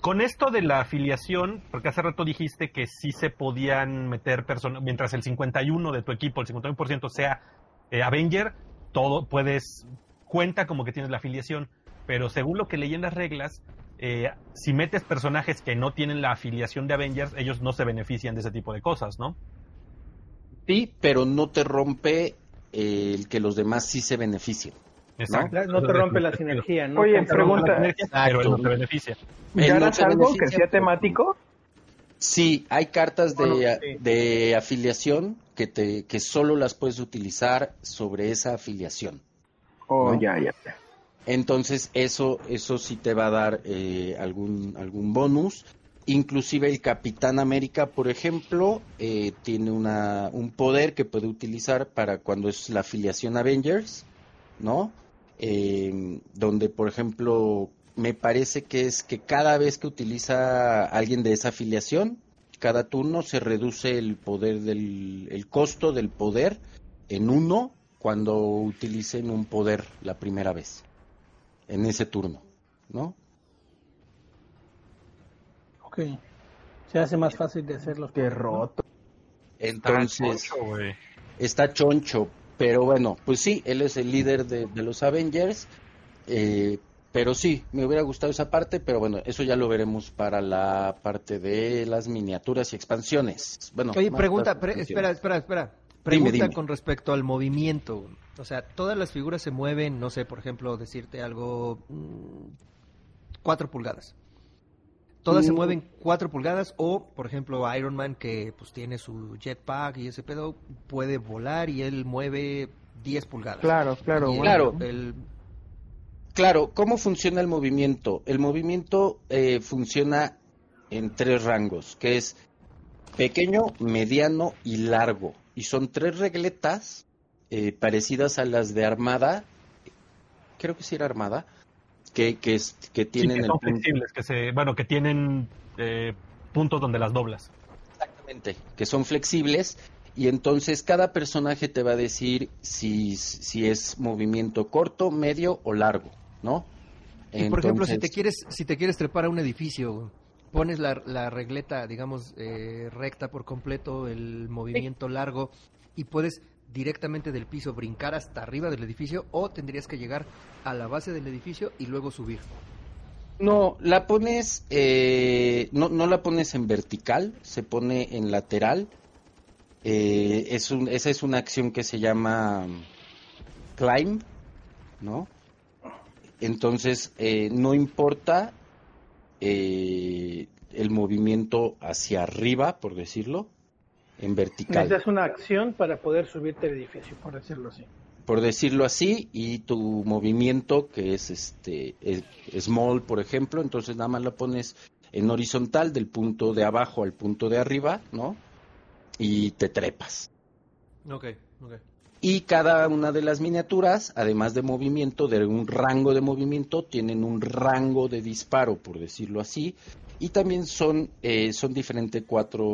Con esto de la afiliación, porque hace rato dijiste que sí se podían meter personas, mientras el 51 de tu equipo, el 51% sea eh, Avenger, todo puedes, cuenta como que tienes la afiliación, pero según lo que leí en las reglas, eh, si metes personajes que no tienen la afiliación de Avengers, ellos no se benefician de ese tipo de cosas, ¿no? Sí, pero no te rompe eh, el que los demás sí se beneficien. Exacto. No te rompe la sinergia, ¿no? Oye, Te rompe pregunta- la sinergia. Pero él no se beneficia. ¿Ya no se algo que sea temático? Sí, hay cartas de, Bueno, sí. de afiliación que te que solo las puedes utilizar sobre esa afiliación. Oh, ¿no? ya, ya. Entonces eso eso sí te va a dar eh, algún algún bonus. Inclusive el Capitán América, por ejemplo, eh, tiene una, un poder que puede utilizar para cuando es la afiliación Avengers, ¿no? Eh, donde, por ejemplo, me parece que es que cada vez que utiliza alguien de esa afiliación, cada turno se reduce el poder del el costo del poder en uno cuando utilicen un poder la primera vez en ese turno, ¿no? Ok. Se hace más fácil de hacer los Qué roto. Entonces choncho, güey. está choncho, pero bueno, pues sí, él es el líder de, de los Avengers, eh, pero sí, me hubiera gustado esa parte, pero bueno, eso ya lo veremos para la parte de las miniaturas y expansiones. Bueno, Oye, pregunta, pre- espera, espera, espera. Pregunta dime. con respecto al movimiento. O sea, todas las figuras se mueven, no sé, por ejemplo, decirte algo, mm, cuatro pulgadas. Todas se Mm. mueven cuatro pulgadas o, por ejemplo, Iron Man que pues tiene su jetpack y ese pedo puede volar y él mueve 10 pulgadas. Claro, claro. Claro. el- Claro, ¿cómo funciona el movimiento? El movimiento eh, funciona en tres rangos, que es pequeño, mediano y largo. Y son tres regletas eh, parecidas a las de Armada, creo que sí era Armada, que, que, es- que Sí, tienen que el son punto- flexibles, que se, bueno, que tienen eh, puntos donde las doblas. Exactamente, que son flexibles y entonces cada personaje te va a decir si, si es movimiento corto, medio o largo, ¿no? Y por ejemplo, si te quieres, si te quieres trepar a un edificio, pones la, la regleta, digamos, eh, recta por completo, el movimiento largo, y puedes directamente del piso brincar hasta arriba del edificio, o tendrías que llegar a la base del edificio y luego subir. No, la pones, eh, no, no la pones en vertical, se pone en lateral. Eh, es un, esa es una acción que se llama climb, ¿no? Entonces, eh, no importa eh, el movimiento hacia arriba, por decirlo, en vertical. Necesitas una acción para poder subirte al edificio, por decirlo así. por decirlo así, y tu movimiento, que es este es- small, por ejemplo, entonces nada más lo pones en horizontal del punto de abajo al punto de arriba, ¿no? Y te trepas. Ok, ok. Y cada una de las miniaturas, además de movimiento, de un rango de movimiento, tienen un rango de disparo, por decirlo así, y también son eh, son diferentes cuatro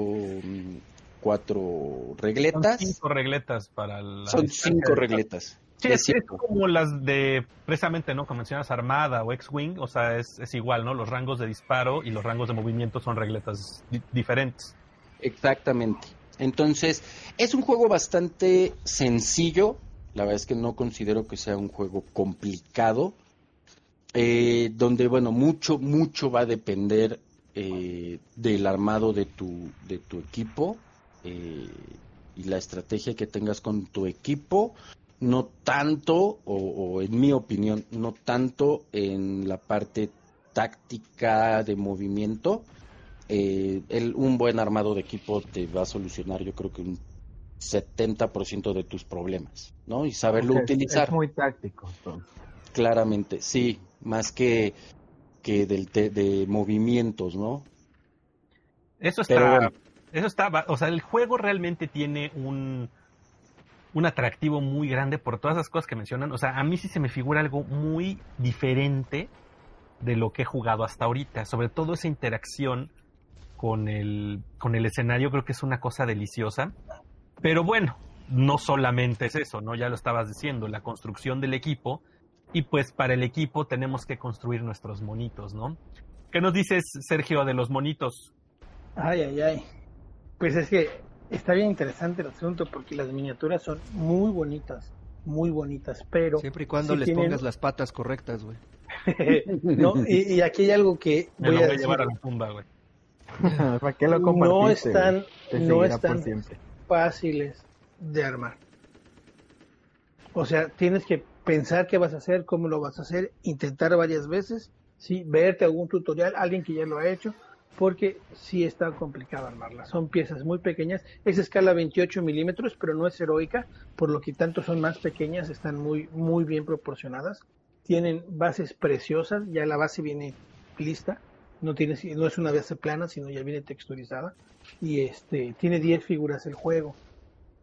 cuatro Son regletas. cinco regletas para la Son cinco regletas. Sí, Es es, como las de, precisamente, ¿no? Como mencionas, Armada o X-Wing, o sea, es, es igual, ¿no? Los rangos de disparo y los rangos de movimiento son regletas di- diferentes. Exactamente. Entonces, es un juego bastante sencillo. La verdad es que no considero que sea un juego complicado. eh, donde, bueno, mucho, mucho va a depender eh, del armado de tu, de tu equipo eh, y la estrategia que tengas con tu equipo. No tanto, o, o en mi opinión, no tanto en la parte táctica de movimiento, eh, el- un buen armado de equipo te va a solucionar yo creo que un 70% de tus problemas, ¿no? Y saberlo Es- utilizar Es muy táctico. entonces. claramente, sí, más que, que del te- de movimientos, ¿no? Eso está, bueno. Eso está, o sea, el juego realmente tiene un, un atractivo muy grande por todas las cosas que mencionan. O sea, a mí sí se me figura algo muy diferente de lo que he jugado hasta ahorita. Sobre todo esa interacción con el, con el escenario, creo que es una cosa deliciosa. Pero bueno, no solamente es eso, ¿no? Ya lo estabas diciendo, la construcción del equipo. Y pues para el equipo tenemos que construir nuestros monitos, ¿no? ¿Qué nos dices, Sergio, de los monitos? Ay, ay, ay. Pues es que está bien interesante el asunto porque las miniaturas son muy bonitas, muy bonitas, pero... Siempre y cuando sí les tienen- pongas las patas correctas, güey. no, y, y aquí hay algo que Me voy lo a voy a decir. llevar a la tumba, güey. ¿Para qué lo No están, no están siempre. fáciles de armar. O sea, tienes que pensar qué vas a hacer, cómo lo vas a hacer, intentar varias veces, sí, verte algún tutorial, alguien que ya lo ha hecho, porque sí está complicado armarla. Son piezas muy pequeñas, es escala 28 milímetros, pero no es heroica, por lo que tanto son más pequeñas, están muy, muy bien proporcionadas. Tienen bases preciosas, ya la base viene lista, no, tiene, no es una base plana, sino ya viene texturizada. Y este tiene 10 figuras el juego.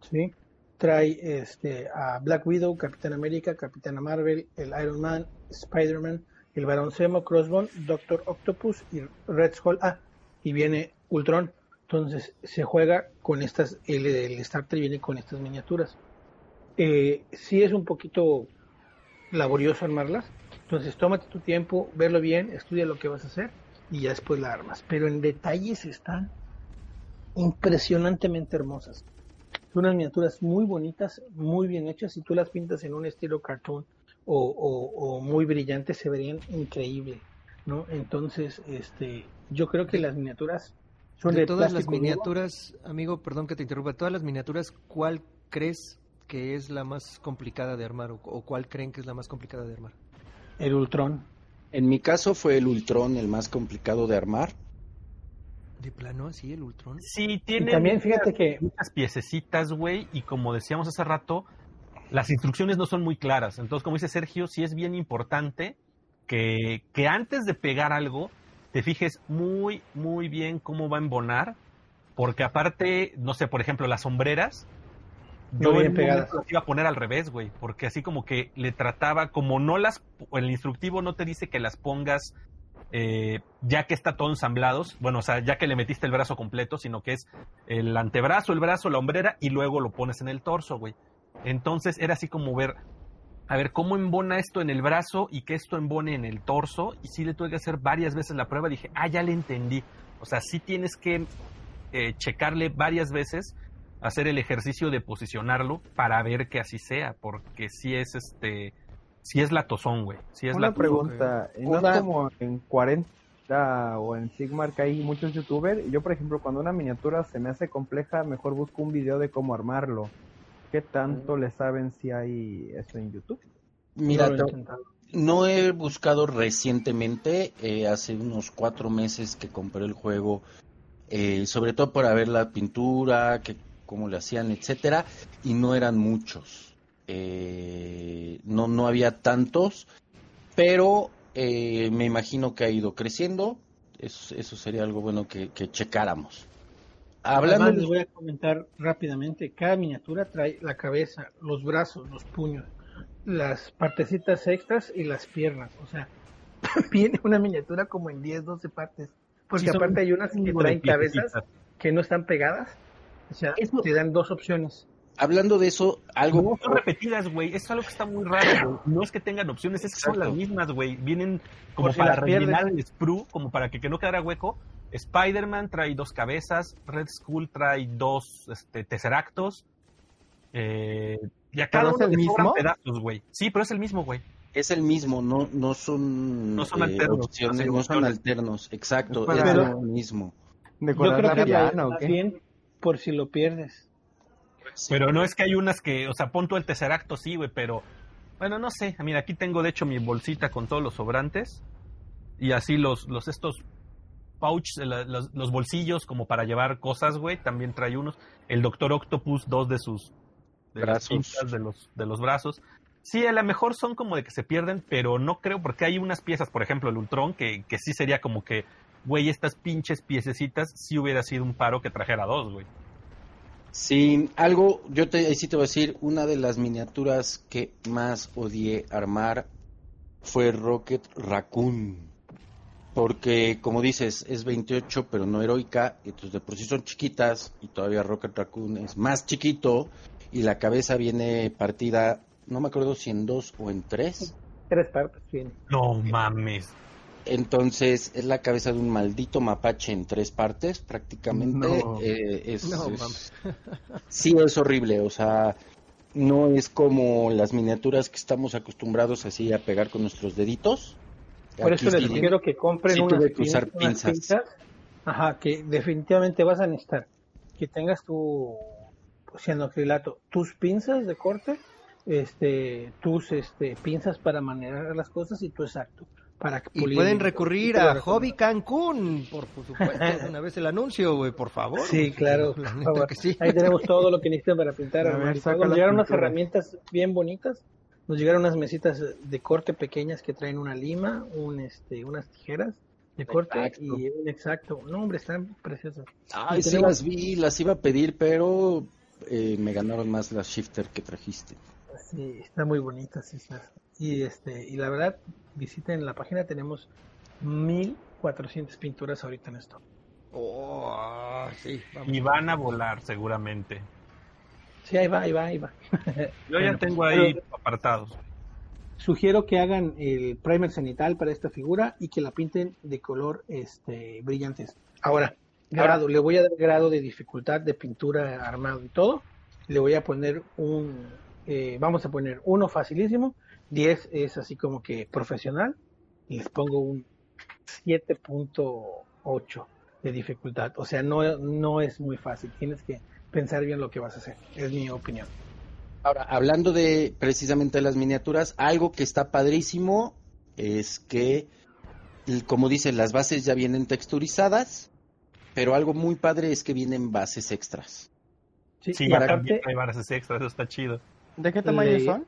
¿sí? Trae este, a Black Widow, Capitán América, Capitana Marvel, el Iron Man, Spider-Man, el Barón Zemo, Crossbone, Doctor Octopus y Red Skull. Ah, y viene Ultron. Entonces se juega con estas, el, el viene con estas miniaturas. Eh, sí es un poquito laborioso armarlas. Entonces tómate tu tiempo, verlo bien, estudia lo que vas a hacer y ya después la armas. Pero en detalles están impresionantemente hermosas. Son unas miniaturas muy bonitas, muy bien hechas. Si tú las pintas en un estilo cartoon o, o- o muy brillante, se verían increíble, ¿no? Entonces, este, yo creo que las miniaturas son de, de todas las miniaturas, amigo, perdón que te interrumpa, todas las miniaturas, ¿cuál crees que es la más complicada de armar o, o cuál creen que es la más complicada de armar? El Ultron. En mi caso fue el Ultron el más complicado de armar. ¿De plano así el Ultron? Sí, tiene también muchas- fíjate que- muchas piececitas, güey, y como decíamos hace rato, las instrucciones no son muy claras. Entonces, como dice Sergio, sí es bien importante que, que antes de pegar algo, te fijes muy, muy bien cómo va a embonar, porque aparte, no sé, por ejemplo, las sombreras, yo bien en un pegadas. momento las iba a poner al revés, güey, porque así como que le trataba, como no las, el instructivo no te dice que las pongas eh, ya que está todo ensamblados, bueno, o sea, ya que le metiste el brazo completo, sino que es el antebrazo, el brazo, la hombrera y luego lo pones en el torso, güey. Entonces era así como ver, a ver, cómo embona esto en el brazo y que esto embone en el torso. Y sí le tuve que hacer varias veces la prueba. Dije, ah, ya le entendí. O sea, sí tienes que eh, checarle varias veces, hacer el ejercicio de posicionarlo para ver que así sea, porque sí es este, sí es la tozón, güey. Sí es Una la pregunta, ¿y no es como en 40 o en Sigmar que hay muchos youtubers? Yo, por ejemplo, cuando una miniatura se me hace compleja, mejor busco un video de cómo armarlo. ¿Qué tanto le saben si hay eso en YouTube? Mira, no he buscado recientemente, eh, hace unos cuatro meses que compré el juego, eh, sobre todo para ver la pintura, que cómo le hacían, etcétera, y no eran muchos. Eh, no, no había tantos, pero eh, me imagino que ha ido creciendo. Eso, eso sería algo bueno que, que checáramos. Hablando Además, les voy a comentar rápidamente. Cada miniatura trae la cabeza, los brazos, los puños, las partecitas extras y las piernas. O sea, viene una miniatura como en 10, 12 partes. Porque Sí, aparte hay unas que traen cabezas que no están pegadas. O sea, te dan dos opciones. hablando de eso, algo No son repetidas, güey. Es algo que está muy raro, güey. No es que tengan opciones, es que son las mismas, güey. Vienen como Por para rellenar el sprue, como para que, que no quedara hueco. Spider-Man trae dos cabezas, Red Skull trae dos este, tesseractos. Eh, y a cada ¿Pero es uno el le sobran pedazos, güey. Sí, pero es el mismo, güey. es el mismo, no, no son, No son eh, alternos, opciones, no son opciones. alternos, exacto, Es lo mismo. Yo ¿Decorar creo que o qué? bien por si lo pierdes. Pero no es que hay unas que, o sea, pon tú el tesseracto, sí, güey, pero bueno, no sé. Mira, aquí tengo de hecho mi bolsita con todos los sobrantes y así los, los estos pouch, eh, la- los, los bolsillos como para llevar cosas, güey, también trae unos. El Doctor Octopus, dos de sus de Brazos. de los, de los brazos. Sí, a lo mejor son como de que se pierden, pero no creo, porque hay unas piezas, por ejemplo, el Ultron, que, que sí sería como que, güey, estas pinches piececitas sí hubiera sido un paro que trajera dos, güey. Sí, algo, yo te, ahí sí te voy a decir, una de las miniaturas que más odié armar fue Rocket Raccoon. Porque, como dices, es 28, pero no heroica, y entonces de por sí son chiquitas, y todavía Rocket Raccoon es más chiquito, y la cabeza viene partida, no me acuerdo si en dos o en tres. Tres partes tiene. No mames. Entonces, es la cabeza de un maldito mapache en tres partes, prácticamente. No. Eh, es, No, es- mames. sí, es horrible. O sea, no es como las miniaturas que estamos acostumbrados así a pegar con nuestros deditos. Por Aquí eso les sugiero que compren sí unas, que unas pinzas. Ajá, que definitivamente vas a necesitar. Que tengas tu cianocrilato, tus pinzas de corte, este, tus este, pinzas para manejar las cosas y tu exacto. Para Y pulir pueden recurrir a. Hobby Cancún, por supuesto, una vez el anuncio, güey, por favor. Sí, claro. La por favor. que sí. Ahí tenemos todo lo que necesitan para pintar. A ver, saca llegaron unas herramientas bien bonitas. Nos llegaron unas mesitas de corte pequeñas que traen una lima, un, este, unas tijeras de corte Exacto. y un exacto. No, hombre, están preciosas. Ay, sí tenemos- las vi, las iba a pedir, pero eh, me ganaron más las shifter que trajiste. Sí, está muy bonita, sí, sí. Y este, y la verdad, visiten la página, tenemos 1400 pinturas ahorita en esto. Oh, sí, vamos. Y van a volar seguramente. Sí, ahí va, ahí va, ahí va. Yo ya Bueno, tengo ahí pero apartados. Sugiero que hagan el primer cenital para esta figura y que la pinten de color este brillantes. Ahora, grado, le voy a dar grado de dificultad de pintura armado y todo. Le voy a poner un, eh, vamos a poner uno facilísimo, 10 es así como que profesional, y les pongo un 7.8 de dificultad. O sea, no, no es muy fácil, tienes que pensar bien lo que vas a hacer, es mi opinión. Ahora, hablando de precisamente de las miniaturas, algo que está padrísimo es que, como dicen, las bases ya vienen texturizadas, pero algo muy padre es que vienen bases extras. Sí, Sí, ya aparte, también hay bases extras, eso está chido. ¿De qué tamaño Le- son?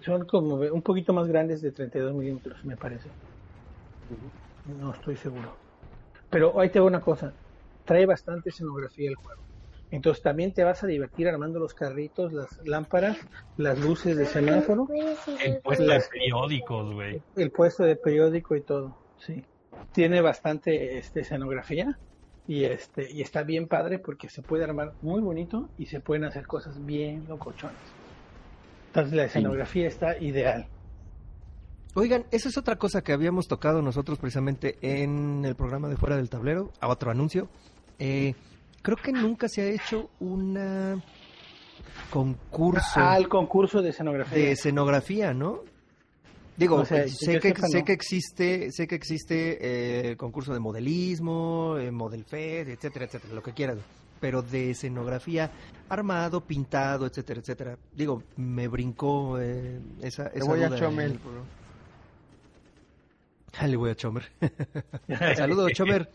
Son como un poquito más grandes de 32 milímetros, me parece. No estoy seguro. Pero ahí te digo una cosa. Trae bastante escenografía el juego. Entonces también te vas a divertir armando los carritos, las lámparas, las luces de semáforo, El puesto de periódicos, güey. el puesto de periódico y todo. Sí. Tiene bastante este, escenografía y este y está bien padre porque se puede armar muy bonito y se pueden hacer cosas bien locochonas. Entonces la escenografía está ideal. Oigan, esa es otra cosa que habíamos tocado nosotros precisamente en el programa de Fuera del Tablero, a otro anuncio. Eh, creo que nunca se ha hecho una concurso Ah, el concurso de escenografía. de escenografía, ¿no? Digo, O sea, sé, que, sepa, sé no. que existe, sé que existe eh, el concurso de modelismo, eh, Model Fed, etcétera, etcétera, lo que quieras. Pero de escenografía, armado, pintado, etcétera, etcétera. Digo, me brincó eh, esa, esa voy a duda Chomel. en el programa. Ah, le voy a Chomer. Saludos, Chomer.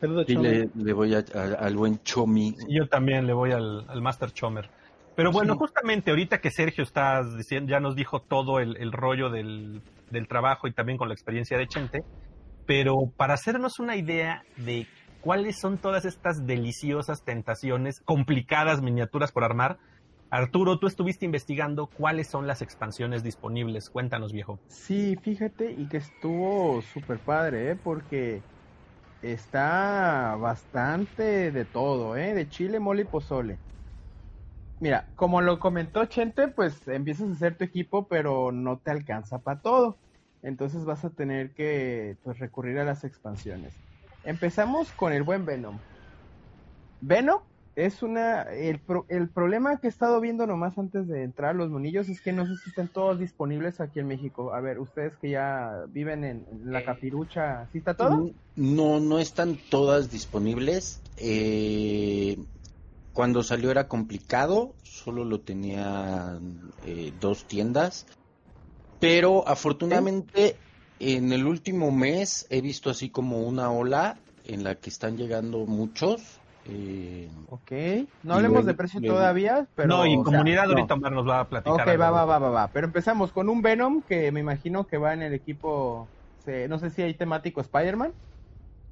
Saludos, Sí, le, le voy a- a- al buen Chomi. Yo también le voy al, al Master Chomer. Pero bueno, justamente ahorita que Sergio está diciendo, ya nos dijo todo el, el rollo del, del trabajo y también con la experiencia de Chente, pero para hacernos una idea de cuáles son todas estas deliciosas tentaciones, complicadas miniaturas por armar, Arturo, tú estuviste investigando cuáles son las expansiones disponibles. Cuéntanos, viejo. Sí, fíjate, y que estuvo súper padre, ¿eh? Porque está bastante de todo, ¿eh? De chile, mole y pozole. Mira, como lo comentó Chente, pues empiezas a hacer tu equipo, pero no te alcanza para todo. Entonces vas a tener que pues, recurrir a las expansiones. Empezamos con el buen Venom. Venom es una... El, pro- el problema que he estado viendo nomás antes de entrar los monillos es que no sé si están todos disponibles aquí en México. A ver, ustedes que ya viven en, en la capirucha, ¿sí está todo? No, no están todas disponibles. Eh, cuando salió era complicado, solo lo tenían eh, dos tiendas. Pero afortunadamente en el último mes he visto así como una ola en la que están llegando muchos. Eh, Ok, no hablemos de precio todavía, pero... no, y en sea, comunidad no. ahorita Omar nos va a platicar. Ok, va, va, va, va, va. Pero empezamos con un Venom que me imagino que va en el equipo, se- no sé si hay temático Spider-Man.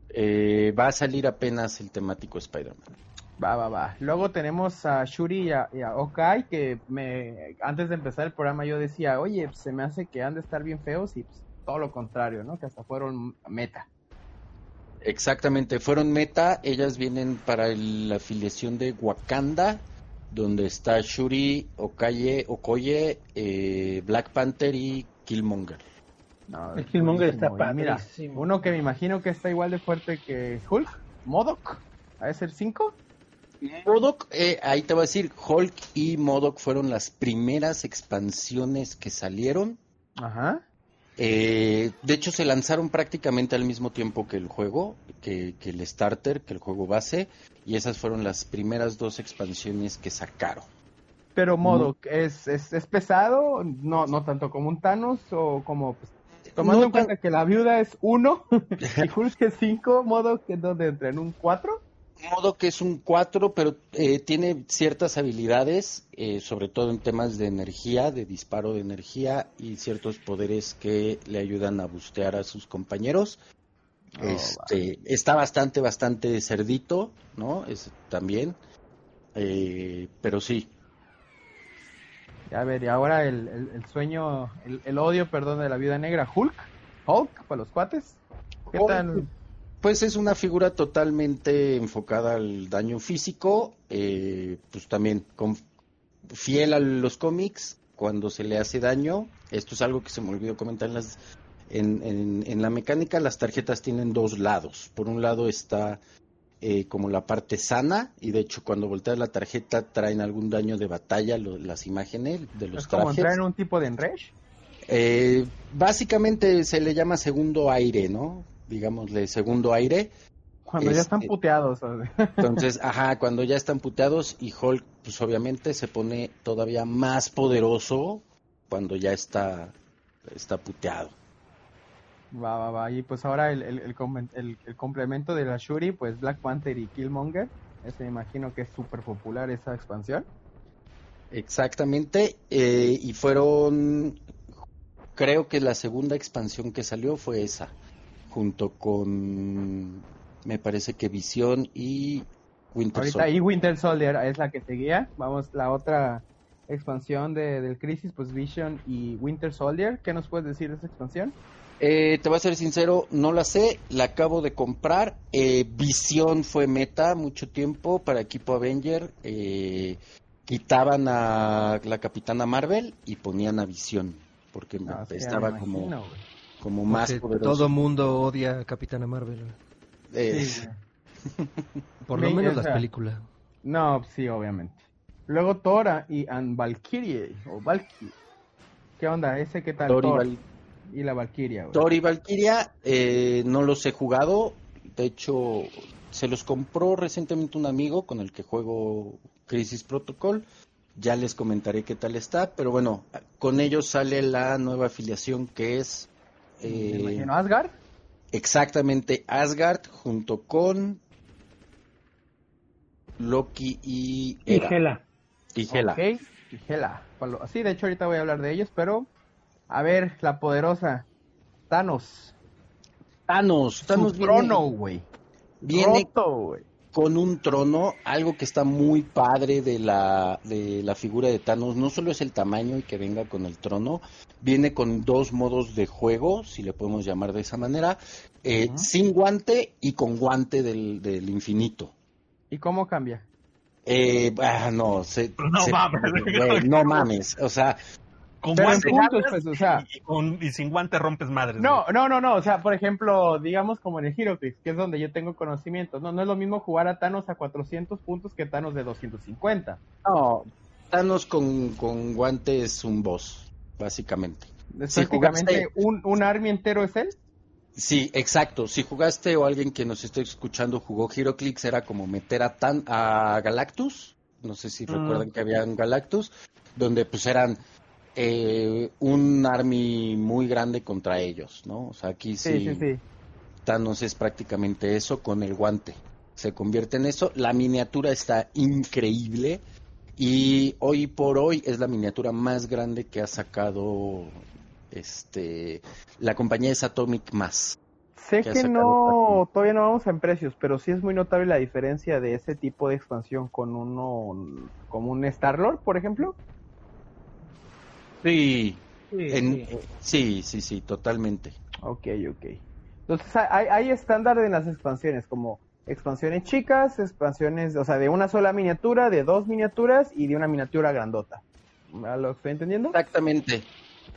eh, va a salir apenas el temático Spider-Man. Va, va, va. Luego tenemos a Shuri y a, y a Okai, que me, antes de empezar el programa yo decía, oye, pues, se me hace que han de estar bien feos y pues, todo lo contrario, ¿no? Que hasta fueron meta. Exactamente, fueron meta, ellas vienen para el- la afiliación de Wakanda, donde está Shuri, Okaye, Okoye, eh, Black Panther y Killmonger. No, El Killmonger está buenísimo. Y Mira, uno que me imagino que está igual de fuerte que Hulk, Modok, ¿a ser 5? Modok, eh, ahí te voy a decir, Hulk y Modok fueron las primeras expansiones que salieron. Ajá. Eh, de hecho, se lanzaron prácticamente al mismo tiempo que el juego, que, que el starter, que el juego base, y esas fueron las primeras dos expansiones que sacaron. Pero Modok, ¿es, es, es pesado? No, no tanto como un Thanos o como... pues, tomando No en cuenta que la viuda es 1 y Hulk es 5, Modok es donde entra en un 4. Modo que es un 4, pero eh, tiene ciertas habilidades, eh, sobre todo en temas de energía, de disparo de energía y ciertos poderes que le ayudan a bustear a sus compañeros. Oh, este, está bastante, bastante cerdito, ¿no? Es también, eh, pero sí. A ver, y ahora el, el, el sueño, el, el odio, perdón, de la viuda negra, Hulk. Hulk, para los cuates. ¿Qué Hulk, tal? Pues es una figura totalmente enfocada al daño físico, eh, pues también con- fiel a los cómics cuando se le hace daño. Esto es algo que se me olvidó comentar en, las, en, en- en la mecánica. Las tarjetas tienen dos lados. Por un lado está eh, como la parte sana y de hecho cuando volteas la tarjeta traen algún daño de batalla lo- las imágenes de los Es como trajes. entrar en un tipo de enresh. Eh, básicamente se le llama segundo aire, ¿no? Digámosle segundo aire. Cuando ya están Este, puteados. Entonces, ajá, cuando ya están puteados y Hulk, pues obviamente se pone todavía más poderoso cuando ya está, está puteado. Va, va, va. Y pues ahora el, el, el, comen- el- el complemento de la Shuri, pues Black Panther y Killmonger. Ese me imagino que es súper popular esa expansión. Exactamente, eh, y fueron, creo que la segunda expansión que salió fue esa, junto con, me parece que Visión y Winter Ahorita Soldier. y Winter Soldier es la que seguía. Vamos, la otra expansión de, del Crisis, pues Vision y Winter Soldier. ¿Qué nos puedes decir de esa expansión? Eh, te voy a ser sincero, no la sé, la acabo de comprar. Eh, Visión fue meta mucho tiempo para equipo Avenger. Eh, quitaban a la Capitana Marvel y ponían a Visión, porque Ah, estaba como, imagino. Como más Porque poderoso. todo mundo odia a Capitana Marvel. Sí. Por lo Me- menos o las películas. No, sí, obviamente. Luego Tora y and Valkyrie, o Valkyrie. ¿Qué onda? ¿Ese qué tal? Thor y Thor Val- y la Valkyria, güey. Thor y Valkyria eh, no los he jugado. De hecho, se los compró recientemente un amigo con el que juego Crisis Protocol. Ya les comentaré qué tal está. Pero bueno, con ellos sale la nueva afiliación que es Me eh, imagino. ¿Asgard? exactamente Asgard junto con Loki y Hela. Ok, y Hela. Sí, de hecho ahorita voy a hablar de ellos, pero... A ver, la poderosa. Thanos. Thanos. Thanos Su trono, güey. viene Roto, güey. Con un trono, algo que está muy padre de la, de la figura de Thanos, no solo es el tamaño y que venga con el trono, viene con dos modos de juego, si le podemos llamar de esa manera, eh, sin guante y con guante del, del infinito. ¿Y cómo cambia? Eh, ah, no, se- No se- mames. güey, no mames, o sea, Con Pero puntos, pues, o sea. y, con- y sin guante rompes madres. No, güey. no, no, no. O sea, por ejemplo, digamos como en el HeroClix, que es donde yo tengo conocimientos. No, no es lo mismo jugar a Thanos a 400 puntos que Thanos de 250. no, Thanos con, con guante es un boss, básicamente. Es Si prácticamente jugaste- un, un army entero es él. Sí, exacto. Si jugaste o alguien que nos esté escuchando jugó HeroClix, era como meter a, Tan a Galactus. No sé si Mm. recuerdan que había un Galactus, donde pues eran eh, un army muy grande contra ellos, ¿no? O sea, aquí sí, Sí, sí, sí. Thanos es prácticamente eso con el guante. Se convierte en eso. La miniatura está increíble. Y hoy por hoy es la miniatura más grande que ha sacado este la compañía es Atomic Mass. Sé que que no, todavía no vamos en precios, pero sí es muy notable la diferencia de ese tipo de expansión con uno, como un Star-Lord, por ejemplo. Sí, Sí, en- sí. eh, sí, sí, sí, totalmente. Ok, ok. Entonces hay, hay estándar en las expansiones, como expansiones chicas, expansiones, o sea, de una sola miniatura, de dos miniaturas y de una miniatura grandota. ¿Me ¿Lo estoy entendiendo? Exactamente.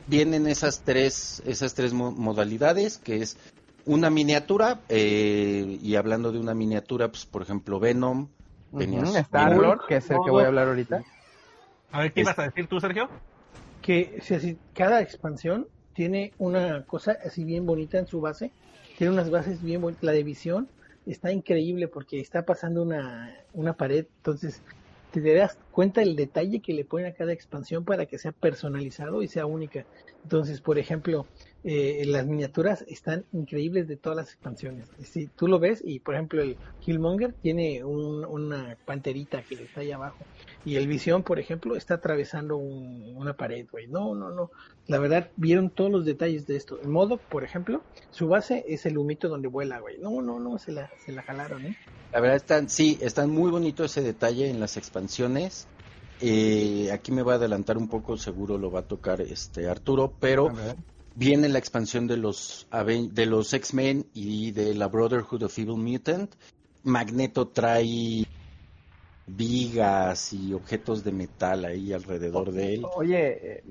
Vienen esas tres, esas tres mo- modalidades, que es una miniatura, eh, y hablando de una miniatura, pues por ejemplo Venom, Ujú, su- Star-Lord, que es el que voy a hablar ahorita. A ver, ¿qué ibas a decir tú, Sergio? Que si cada expansión tiene una cosa así bien bonita en su base, tiene unas bases bien bonitas, la de visión está increíble porque está pasando una, una pared, entonces te das cuenta del detalle que le ponen a cada expansión para que sea personalizado y sea única. Entonces, por ejemplo, eh, las miniaturas están increíbles de todas las expansiones. Si tú lo ves y, por ejemplo, el Killmonger tiene un- una panterita que está ahí abajo y el Visión, por ejemplo, está atravesando un- una pared, güey. No, no, no. La verdad, vieron todos los detalles de esto. El modo, por ejemplo, su base es el humito donde vuela, güey. No, no, no, se la, se la jalaron, ¿eh? La verdad están, sí, están muy bonito ese detalle en las expansiones. Eh, aquí me va a adelantar un poco, seguro lo va a tocar este Arturo, pero viene la expansión de los Aven- de los X-Men y de la Brotherhood of Evil Mutant. Magneto trae vigas y objetos de metal ahí alrededor de él. Oye, eh,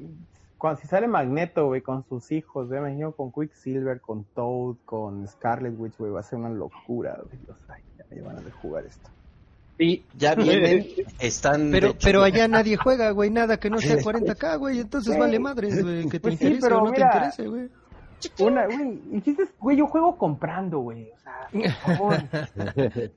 cuando, si sale Magneto, güey, con sus hijos, güey, me imagino con Quicksilver, con Toad, con Scarlet Witch, güey, va a ser una locura, güey. Dios, ay, ya me van a de jugar esto. Sí, ya vienen, están... Pero, hecho, pero allá nadie juega, güey, nada que no sea 40k, güey, entonces Güey. vale madres, güey, que te Pues sí, interese pero o no mira, te interese, güey. Una, güey, güey, yo juego comprando, güey, o sea, por favor.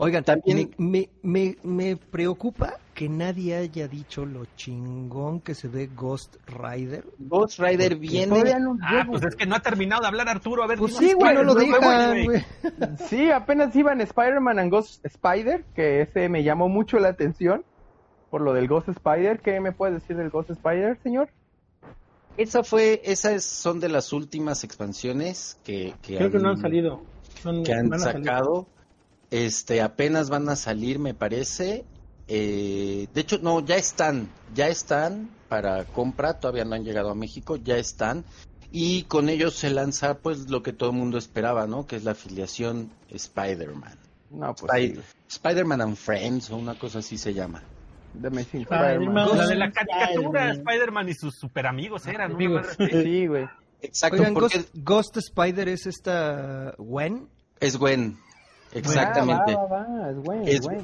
Oigan, También- me, me, me, me preocupa que nadie haya dicho lo chingón que se ve Ghost Rider. Ghost Rider viene... No Ah, pues es que no ha terminado de hablar Arturo. A ver, Pues sí, güey, no lo dejan, güey. Sí, apenas iban Spider-Man and Ghost Spider, que ese me llamó mucho la atención por lo del Ghost Spider. ¿Qué me puedes decir del Ghost Spider, señor? Esa fue, esas son de las últimas expansiones que, que Creo que no han salido. Son, que han salir. Este, apenas van a salir, me parece. Eh, de hecho, no, ya están, ya están para compra, todavía no han llegado a México, ya están. Y con ellos se lanza, pues, lo que todo el mundo esperaba, ¿no? Que es la afiliación Spider-Man. No, pues Spy- sí. Spider-Man and Friends, o una cosa así se llama. The Amazing Spider-Man. Spider-Man. La de la caricatura, Spider-Man. Spider-Man y sus super amigos eran. Amigos. Sí, güey. Exacto, Oigan, porque Ghost, Ghost Spider es esta Gwen. es Gwen. Exactamente. Ah, va, va, va, es güey, Es- güey.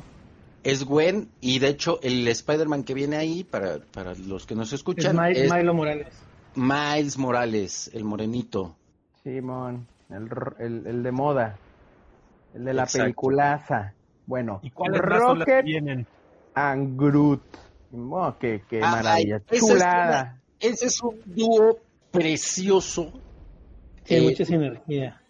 Es Gwen y de hecho el Spider-Man que viene ahí, para, para los que nos Es escuchan, es Milo Morales. Miles Morales, el morenito. Simón, el, el, el de moda. El de la Exacto. peliculaza. Bueno, ¿Y cuáles Rocket vienen? and Groot. Oh, qué, qué Ay, maravilla. esa es Chulada. Ese es un dúo precioso. Tiene Eh, mucha sinergia.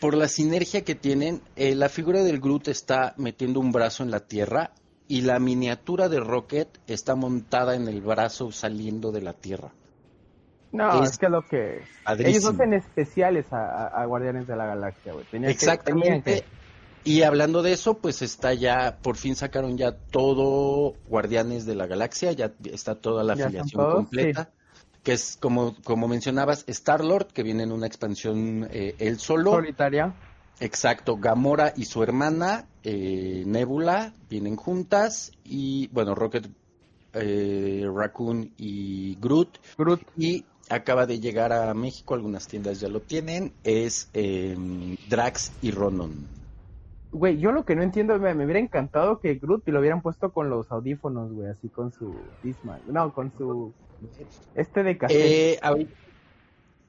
Por la sinergia que tienen, eh, la figura del Groot está metiendo un brazo en la tierra y la miniatura de Rocket está montada en el brazo saliendo de la tierra. No, es es, que lo que... padrísimo. Ellos hacen especiales a, Guardianes de la Galaxia, güey. Exactamente. que- Y hablando de eso, pues está ya, por fin sacaron ya todo Guardianes de la Galaxia, ya está toda la ¿Ya están afiliación completa, que es como, como mencionabas, Star-Lord, que viene en una expansión eh, él solo. Solitaria. Exacto, Gamora y su hermana, eh, Nebula, vienen juntas, y bueno, Rocket, eh, Raccoon y Groot. Groot. Y acaba de llegar a México, algunas tiendas ya lo tienen, es eh, Drax y Ronon. Güey, yo lo que no entiendo, me, me hubiera encantado que Groot lo hubieran puesto con los audífonos, güey, así con su Discman. No, con su... Este de cassette. Eh,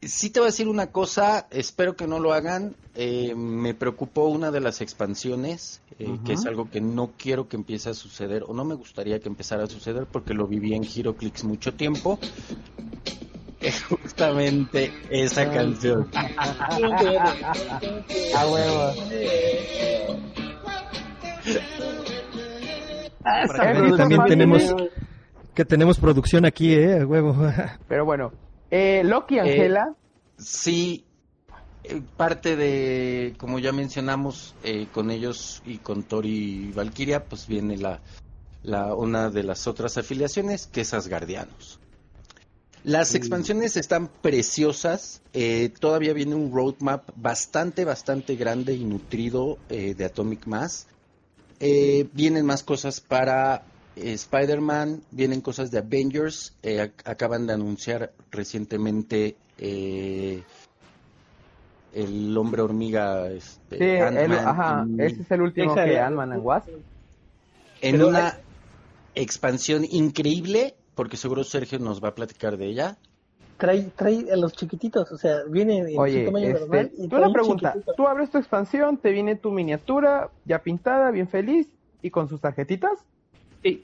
sí te voy a decir una cosa, espero que no lo hagan. Eh, me preocupó una de las expansiones, eh, que es algo que no quiero que empiece a suceder, o no me gustaría que empezara a suceder, porque lo viví en HeroClix mucho tiempo. Es justamente esa Ah. canción. A huevo. Está también tenemos que tenemos producción aquí, eh, a huevo. Pero bueno, eh, Loki y Eh, Angela, Sí, eh, parte de, como ya mencionamos, eh, con ellos y con Tori y Valkyria, pues viene la, la una de las otras afiliaciones, que es Asgardianos. Las expansiones están preciosas, eh, todavía viene un roadmap bastante, bastante grande y nutrido eh, de Atomic Mass. Eh, vienen más cosas para eh, Spider-Man, vienen cosas de Avengers, eh, ac- acaban de anunciar recientemente eh, el hombre hormiga este, sí, el- ajá, y- ese es el último Esa que era- Ant-Man and Wasp. en Pero una hay- expansión increíble, porque seguro Sergio nos va a platicar de ella. Trae, trae a los chiquititos, o sea, viene en Oye, su tamaño este, normal y tú una un pregunta, chiquitito. tú abres tu expansión, te viene tu miniatura ya pintada, bien feliz, y con sus tarjetitas. Sí.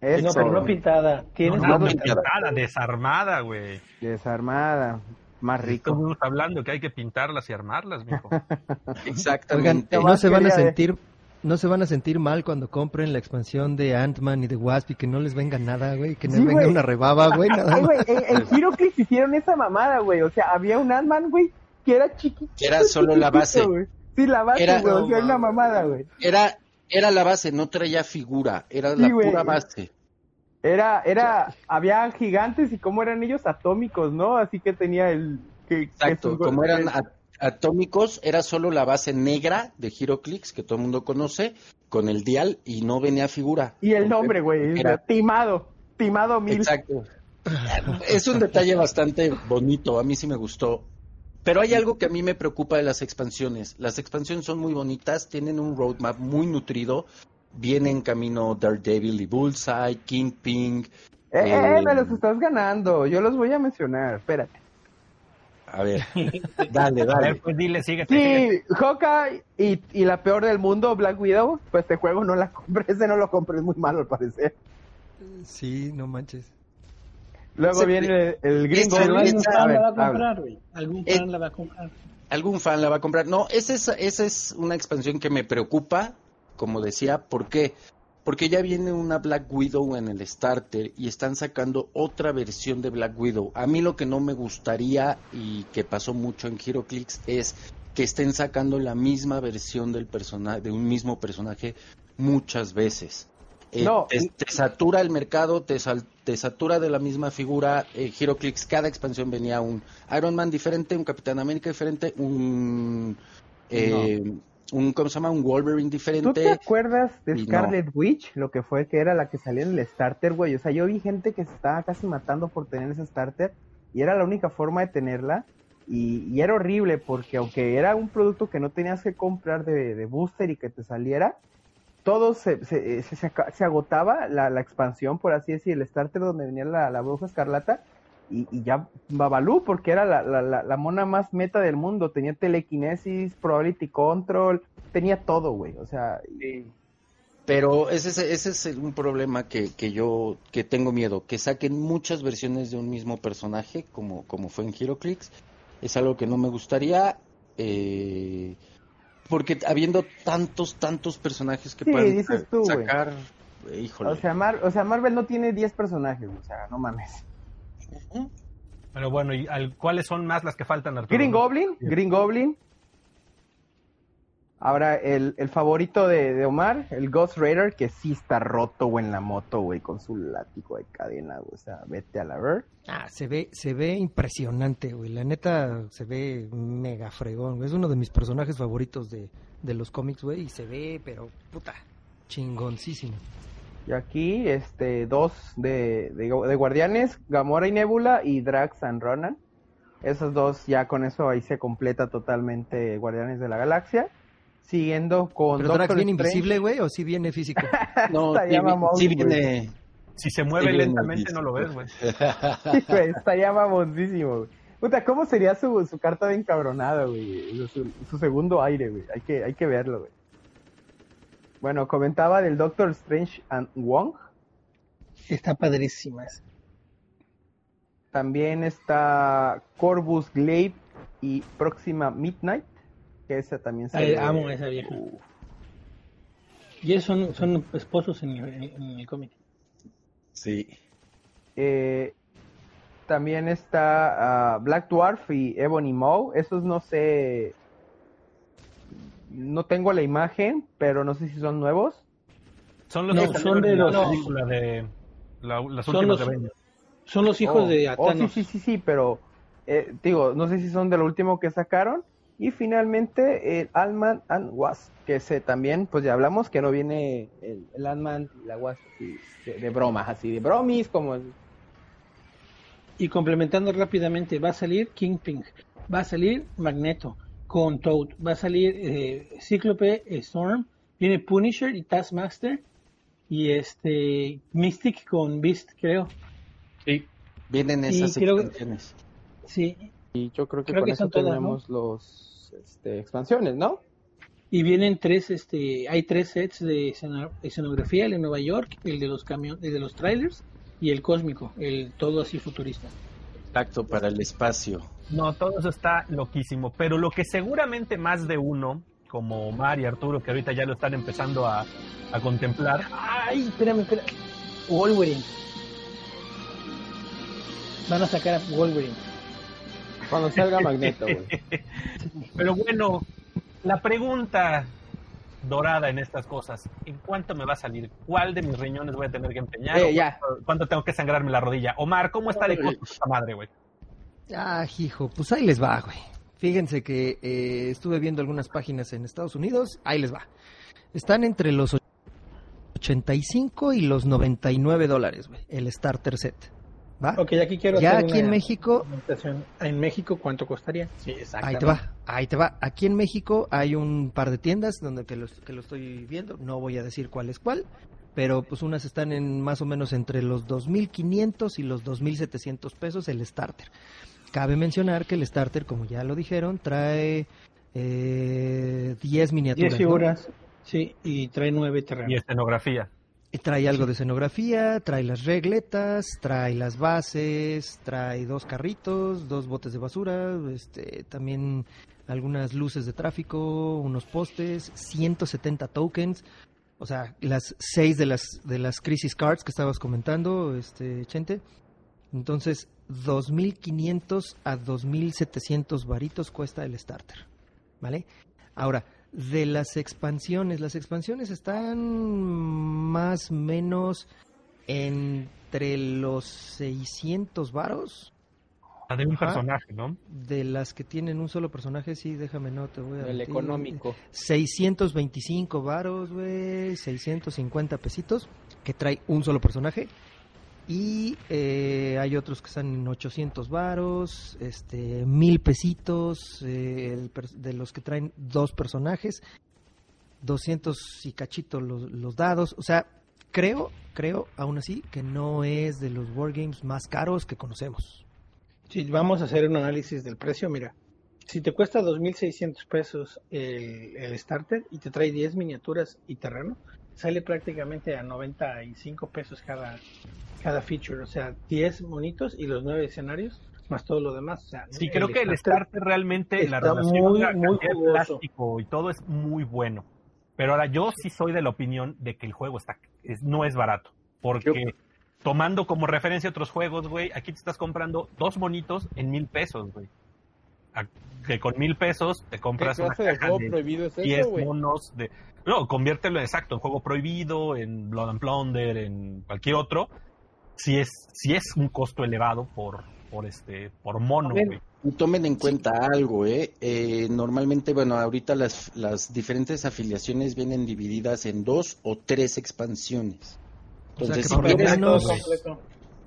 Eso, No, pero no pintada. Tienes no, pintada. Desarmada, güey. desarmada, más rico. Estamos hablando que hay que pintarlas y armarlas, mijo. Oigan, Exactamente. y no se van a sentir no se van a sentir mal cuando compren la expansión de Ant-Man y de Wasp y que no les venga nada, güey, que no Sí, les venga una rebaba, güey, nada Ay, más. güey, en, en HeroClix hicieron esa mamada, güey. O sea, había un Ant-Man, güey, que era chiquito. Que era solo la base. Sí, la base, Era- güey. O sea, No, era una mamada, güey. Era, era la base, no traía figura, era Sí, la güey. pura base. Era, era, había gigantes y cómo eran ellos atómicos, ¿no? Así que tenía el... Que, Exacto, como eran atómicos, era solo la base negra de HeroClix, que todo el mundo conoce, con el dial y no venía figura. Y el nombre, güey. Era- Timado. Timado mil. Exacto. Es un detalle bastante bonito, a mí sí me gustó. Pero hay algo que a mí me preocupa de las expansiones. Las expansiones son muy bonitas, tienen un roadmap muy nutrido. Viene en camino Daredevil y Bullseye, Kingpin. Eh, eh, eh, me los estás ganando. Yo los voy a mencionar. Espérate. A ver, dale, A ver, dale. pues dile, síguete. síguete. Sí, Hawkeye y, y la peor del mundo, Black Widow. Pues este juego no la compré. Ese no lo compré. Es muy malo al parecer. Sí, no manches. Luego Ese- viene el gringo. ese- Pero algún esa- A fan ver, la va a habla. comprar, güey. Algún Eh, fan la va a comprar. Algún fan la va a comprar. No, esa es, esa es una expansión que me preocupa, como decía. ¿Por qué? Porque ya viene una Black Widow en el starter y están sacando otra versión de Black Widow. A mí lo que no me gustaría y que pasó mucho en HeroClix es que estén sacando la misma versión del personaje, de un mismo personaje muchas veces. Eh, No, te, satura el mercado, te, sal- te satura de la misma figura. Eh, HeroClix, cada expansión venía un Iron Man diferente, un Capitán América diferente, un, eh, un ¿cómo se llama? Un Wolverine ¿Tú te diferente. acuerdas de no. Scarlet Witch? Lo que fue que era la que salía en el starter, güey. O sea, yo vi gente que se estaba casi matando por tener ese starter y era la única forma de tenerla. Y, y era horrible porque aunque era un producto que no tenías que comprar de, de booster y que te saliera, todo se, se, se, se se agotaba, la, la expansión, por así decir, el starter donde venía la, la bruja escarlata. Y, y ya Babalú, porque era la, la, la, mona más meta del mundo. Tenía telequinesis, probability control, tenía todo, güey. O sea, y- Pero ese es, ese es un problema que, que yo que tengo miedo, que saquen muchas versiones de un mismo personaje, como, como fue en HeroClix. Es algo que no me gustaría, eh, porque habiendo tantos, tantos personajes que Sí, pueden dices tú, sacar, eh, híjole. O sea, Mar- o sea, Marvel no tiene 10 personajes, o sea, no mames. Pero bueno, ¿y al- cuáles son más las que faltan, Arturo? Green Goblin, Green Goblin. Ahora, el, el favorito de, de Omar, el Ghost Raider, que sí está roto, güey, en la moto, güey, con su látigo de cadena, güey. O sea, vete a la ver. Ah, se ve, se ve impresionante, güey. La neta se ve mega fregón. güey. Es uno de mis personajes favoritos de, de los cómics, güey. Y se ve, pero puta, chingoncísimo. Y aquí, este, dos de, de, de Guardianes, Gamora y Nebula y Drax and Ronan. Esos dos, ya con eso ahí se completa totalmente Guardianes de la Galaxia. Siguiendo con ¿Pero Drax Doctor viene Strange. invisible, güey? ¿O sí viene físico? no, Está sí, mamón, sí viene. Si se mueve Sí, lentamente no lo ves, güey. Sí, güey, está ya mamoncísimo, güey. Puta, ¿cómo sería su, su carta de encabronada, güey? Su, su segundo aire, güey. Hay que, hay que verlo, güey. Bueno, comentaba del Doctor Strange and Wong. Está padrísima. También está Corvus Glaive y Próxima Midnight. Que esa también se Ay, ve- amo a esa vieja. Y ellos son, son esposos en el, en el cómic. Sí. Eh, también está ah, Black Dwarf y Ebony Maw. Esos no sé. No tengo la imagen, pero no sé si son nuevos. Son los No, que son de la los- película de la- las Son últimas los- de. Son los hijos Oh, de oh, Atanos. sí, sí, sí, sí, pero eh, digo, no sé si son de lo último que sacaron. Y finalmente el Ant-Man and Wasp, que ese también, pues ya hablamos que no viene el, el Ant-Man y la Wasp así, de, de bromas, así de bromis, como el- Y complementando rápidamente, va a salir Kingpin, va a salir Magneto con Toad, va a salir eh, Cíclope, eh, Storm, viene Punisher y Taskmaster y este Mystic con Beast, creo. Sí. Vienen Y esas creo que- expansiones. Sí, Y yo creo que Creo con que eso tenemos los este, expansiones, ¿no? y vienen tres, este, hay tres sets de escena- escenografía, el de Nueva York, el de los camiones, el de los trailers y el cósmico, el todo así futurista. Exacto, para el espacio. No, todo eso está loquísimo. Pero lo que seguramente más de uno, como Omar y Arturo, que ahorita ya lo están empezando a, a contemplar, Ay, espérame, espérame. Wolverine. Van a sacar a Wolverine. Cuando salga Magneto, güey. Pero bueno, la pregunta dorada en estas cosas, ¿en cuánto me va a salir? ¿Cuál de mis riñones voy a tener que empeñar? Eh, ¿O ya. ¿cuánto, cuánto tengo que sangrarme la rodilla? Omar, ¿cómo está de costo esta madre, güey? Ah, hijo, pues ahí les va, güey. Fíjense que eh, estuve viendo algunas páginas en Estados Unidos, ahí les va. Están entre los 85 y los 99 dólares, güey, el starter set. ¿Va? Ok, aquí quiero Ya hacer aquí en una México, presentación. En México, ¿cuánto costaría? Sí, ahí te va, ahí te va. Aquí en México hay un par de tiendas donde que lo, que lo estoy viendo, no voy a decir cuál es cuál, pero pues unas están en más o menos entre los 2.500 y los 2.700 pesos el starter. Cabe mencionar que el starter, como ya lo dijeron, trae eh, 10 miniaturas. 10 ¿no? figuras, sí, y trae 9 terrenos. Y escenografía. Trae algo de escenografía, trae las regletas, trae las bases, trae dos carritos, dos botes de basura, este, también algunas luces de tráfico, unos postes, 170 tokens, o sea, las seis de las de las crisis cards que estabas comentando, este Chente. Entonces, 2500 a 2700 varitos cuesta el starter. ¿vale? Ahora, de las expansiones, las expansiones están más o menos entre los 600 varos. La de un Ajá. personaje, ¿no? De las que tienen un solo personaje, sí, déjame no, te voy a El económico. 625 varos, güey, 650 pesitos, que trae un solo personaje. Y eh, hay otros que están en 800 varos, este, mil pesitos, eh, de los que traen dos personajes, 200 y cachito los, dados. O sea, creo, creo, aún así, que no es de los wargames más caros que conocemos. Si vamos a hacer un análisis del precio, mira, si te cuesta 2.600 pesos el, el starter y te trae 10 miniaturas y terreno, sale prácticamente a 95 pesos cada, cada feature, o sea, 10 monitos y los 9 escenarios, más todo lo demás. O sea, Sí, creo que el starter realmente, la está relación muy, la muy plástico y todo es muy bueno. Pero ahora yo sí soy de la opinión de que el juego está es- no es barato. Porque tomando como referencia otros juegos, güey, aquí te estás comprando dos monitos en mil pesos, güey. Que con mil pesos te compras ¿Qué una clase de caja juego de prohibido es 10 eso, güey? monos de... No, conviértelo exacto en juego prohibido, en Blood and Plunder, en cualquier otro. Si es, si es un costo elevado por, por este, por mono, güey. Y Tomen en cuenta algo, ¿eh? Eh, Normalmente, bueno, ahorita las, las diferentes afiliaciones vienen divididas en dos o tres expansiones. O sea, que si quieres- menos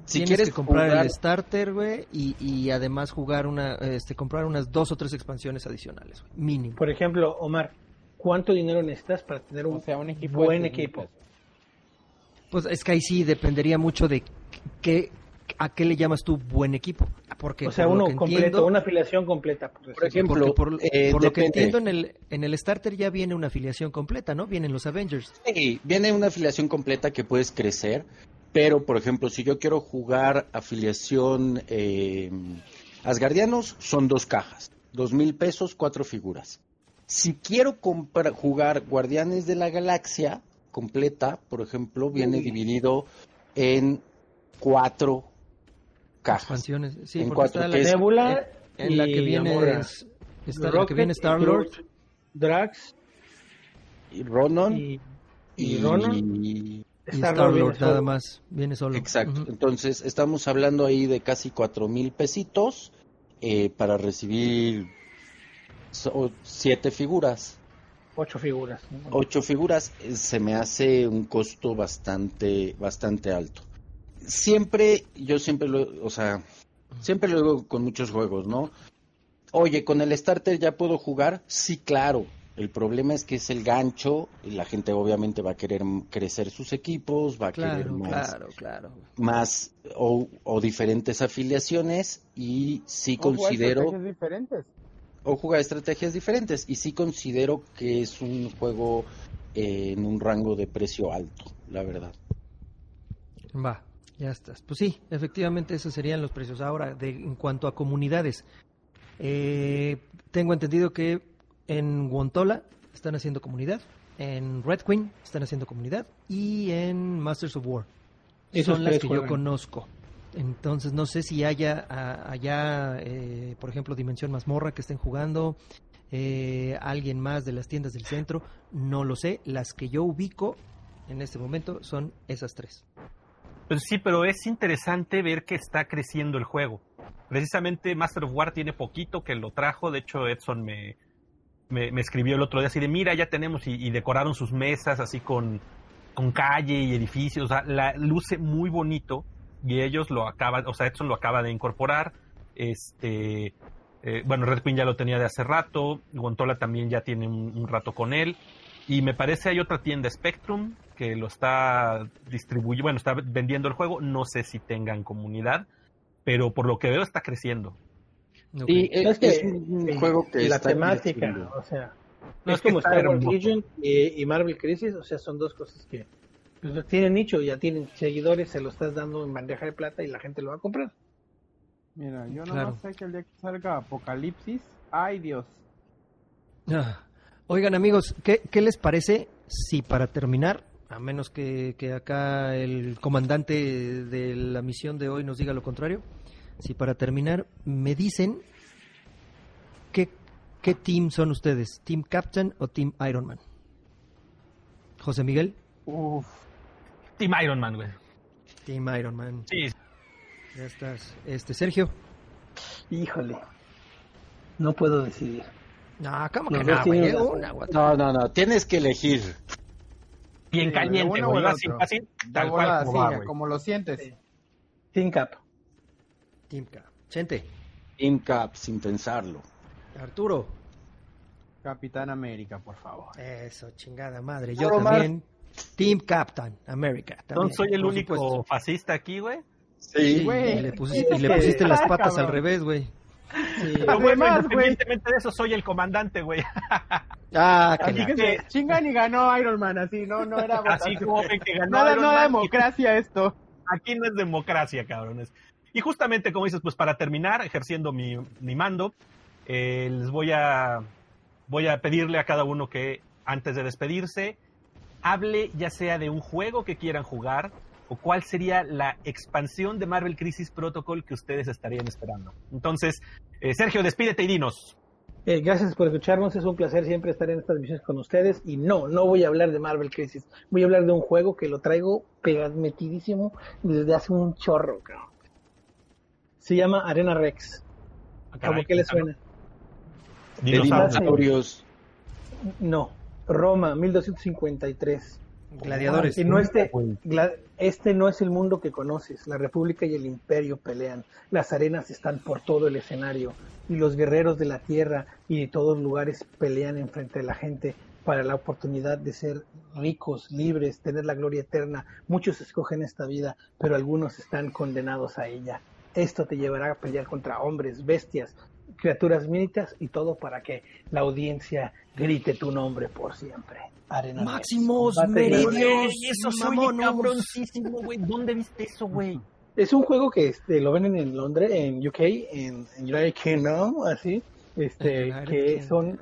si tienes quieres que comprar jugar- el starter, güey, y, y además jugar una, este, comprar unas dos o tres expansiones adicionales, mínimo. Por ejemplo, Omar, ¿cuánto dinero necesitas para tener un, equipo buen de 6,000 equipo? Pues es que ahí sí dependería mucho de qué, a qué le llamas tú buen equipo. Porque o sea, por lo uno que completo, entiendo- una afiliación completa. Por, por, eh, por lo que entiendo en el, en el starter ya viene una afiliación completa, ¿no? Vienen los Avengers. Sí, viene una afiliación completa que puedes crecer, pero por ejemplo, si yo quiero jugar afiliación eh, Asgardianos, son dos cajas, dos mil pesos, cuatro figuras. Si quiero comprar, jugar Guardianes de la Galaxia completa, por ejemplo, viene Uy. dividido en cuatro cajas. Expansiones. Sí, en porque cuatro, está la es- Nebula en, en la que y viene Gamora. es- está la que Rocket viene y Star Lord. Drax y Ronan y, y Ronan. Y Star-Lord Star Lord nada más, viene solo. Exacto. Entonces, estamos hablando ahí de casi cuatro mil pesitos eh, para recibir so- siete figuras. Ocho figuras. ¿no? Ocho figuras eh, se me hace un costo bastante, bastante alto. Siempre, yo siempre lo, o sea, siempre lo digo con muchos juegos, ¿no? Oye, con el starter ya puedo jugar, sí, claro. El problema es que es el gancho y la gente obviamente va a querer crecer sus equipos, va a querer más, claro, claro. más o, o diferentes afiliaciones y sí O jugar considero estrategias diferentes. o jugar estrategias diferentes y sí considero que es un juego eh, en un rango de precio alto, la verdad. Va, ya estás. Pues sí, efectivamente esos serían los precios. Ahora, de, en cuanto a comunidades, eh, tengo entendido que en Wontola están haciendo comunidad, en Red Queen están haciendo comunidad y en Masters of War. Esos Son las que juegan. yo conozco. Entonces no sé si haya a- allá, eh, por ejemplo, Dimensión Mazmorra que estén jugando, eh, alguien más de las tiendas del centro, no lo sé. Las que yo ubico en este momento son esas tres. Pues sí, pero es interesante ver que está creciendo el juego. Precisamente Master of War tiene poquito que lo trajo. De hecho, Edson me, me, escribió el otro día así de, mira, ya tenemos y, decoraron sus mesas así con, con calle y edificios. O sea, la, luce muy bonito y ellos lo acaban, o sea, Edson lo acaba de incorporar. Este, eh, bueno, Red Queen ya lo tenía de hace rato. Gontola también ya tiene un, un rato con él. Y me parece hay otra tienda, Spectrum, que lo está distribuyendo, bueno, está vendiendo el juego. No sé si tengan comunidad, pero por lo que veo está creciendo. Sí, es, es un juego que la está temática, o sea, No, es es que como Star Wars. Legion y, y Marvel Crisis, o sea, son dos cosas que pues, tienen nicho, ya tienen seguidores, se lo estás dando en bandeja de plata y la gente lo va a comprar. Mira, yo no Claro. sé que el día que salga Apocalipsis, ay Dios. Ah, Oigan amigos, ¿qué, qué les parece si para terminar, a menos que, que acá el comandante de la misión de hoy nos diga lo contrario, si para terminar me dicen qué, ¿qué team son ustedes? ¿Team Captain o Team Iron Man? José Miguel. Uf. Team Iron Man, güey. Team Iron Man. Sí. Ya estás. Este, Sergio. Híjole. No puedo decidir. No, ¿cómo que no, güey? Una. No, no, no, tienes que elegir. Bien Sí, caliente, güey. Así, así, tal cual como sí, va, como lo sientes. Team Cap. Team Cap. Chente. Team Cap, sin pensarlo. Arturo. Capitán América, por favor. Eso, chingada madre. Yo Omar. también. Team Captain America. también, soy el único supuesto. fascista aquí, güey. Sí, Güey, y le pusiste, y le es que- pusiste las Ah, patas al revés, güey. Sí. Pero bueno, Además, güey. independientemente de eso, soy el comandante, güey. Ah, qué Así que- chingan y ganó Iron Man, así, no, no era Así como que ganó Nada, Iron no Man, democracia esto. Aquí no es democracia, cabrones. Y justamente, como dices, pues para terminar, ejerciendo mi, mando, eh, les voy a, voy a pedirle a cada uno que antes de despedirse, hable ya sea de un juego que quieran jugar o cuál sería la expansión de Marvel Crisis Protocol que ustedes estarían esperando. Entonces, eh, Sergio, despídete y dinos. Eh, gracias por escucharnos, es un placer siempre estar en estas misiones con ustedes. Y no, no voy a hablar de Marvel Crisis, voy a hablar de un juego que lo traigo metidísimo desde hace un chorro, cabrón. Se llama Arena Rex. Ah, ¿Cómo que le suena? De Dinosaurios. dinosaurios. No, Roma, 1253. Gladiadores. Y no este, gla- este no es el mundo que conoces. La República y el Imperio pelean. Las arenas están por todo el escenario. Y los guerreros de la tierra y de todos lugares pelean enfrente de la gente para la oportunidad de ser ricos, libres, tener la gloria eterna. Muchos escogen esta vida, pero algunos están condenados a ella. Esto te llevará a pelear contra hombres, bestias, criaturas míticas y todo para que la audiencia grite tu nombre por siempre. Arena. Máximos Meridios. Eso cabroncísimo, güey. ¿Dónde viste eso, güey? Es un juego que este, lo venden en Londres, en UK, en, en United Kingdom, así, este, que son,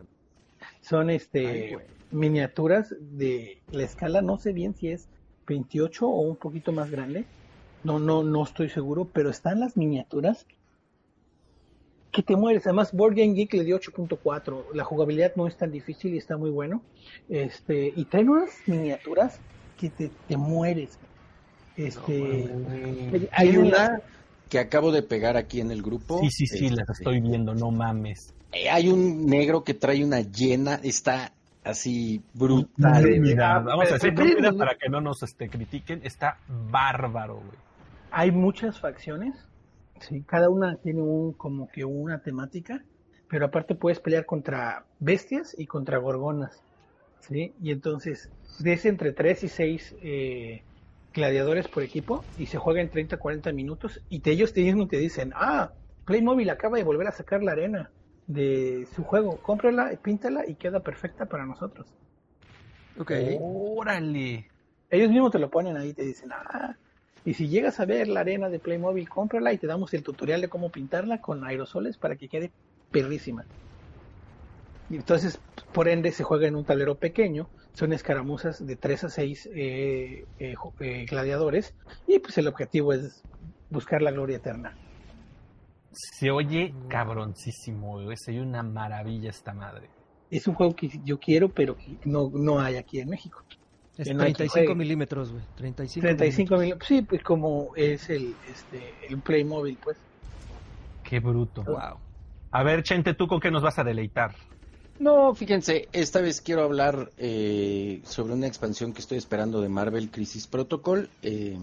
son este miniaturas de la escala, no sé bien si es 28 o un poquito más grande, no, no, no estoy seguro, pero están las miniaturas que te mueres. Además, Board Game Geek le dio 8.4. La jugabilidad no es tan difícil y está muy bueno. Este, y traen unas miniaturas que te, te mueres. Este, Hay una que acabo de pegar aquí en el grupo. Sí, sí, sí, las Este, estoy viendo, no mames. eh, Hay un negro que trae una llena, está así brutal. Mira, ah, vamos a decir rápida para que no nos este, critiquen. Está bárbaro, güey. Hay muchas facciones, sí, cada una tiene un como que una temática, pero aparte puedes pelear contra bestias y contra gorgonas, sí, y entonces es entre 3 y 6 eh, gladiadores por equipo y se juega en 30 40 minutos y te, ellos te mismos te dicen, ah, Playmobil acaba de volver a sacar la arena de su juego, cómprala, píntala y queda perfecta para nosotros. Ok. Órale. Ellos mismos te lo ponen ahí, te dicen, ah, y si llegas a ver la arena de Playmobil, cómprala y te damos el tutorial de cómo pintarla con aerosoles para que quede perrísima. Y entonces, por ende, se juega en un tablero pequeño, son escaramuzas de 3 a 6 eh, eh, eh, gladiadores, y pues el objetivo es buscar la gloria eterna. Se oye cabroncísimo, güey. Se oye una maravilla esta madre. Es un juego que yo quiero, pero que no, no hay aquí en México. Es Que no hay quien 35 juegue. milímetros, güey. 35, 35 mil, sí, pues como es el, este, el Playmobil, pues. Qué bruto. Wow. A ver, Chente, ¿tú con qué nos vas a deleitar? No, fíjense, esta vez quiero hablar eh, sobre una expansión que estoy esperando de Marvel Crisis Protocol, eh,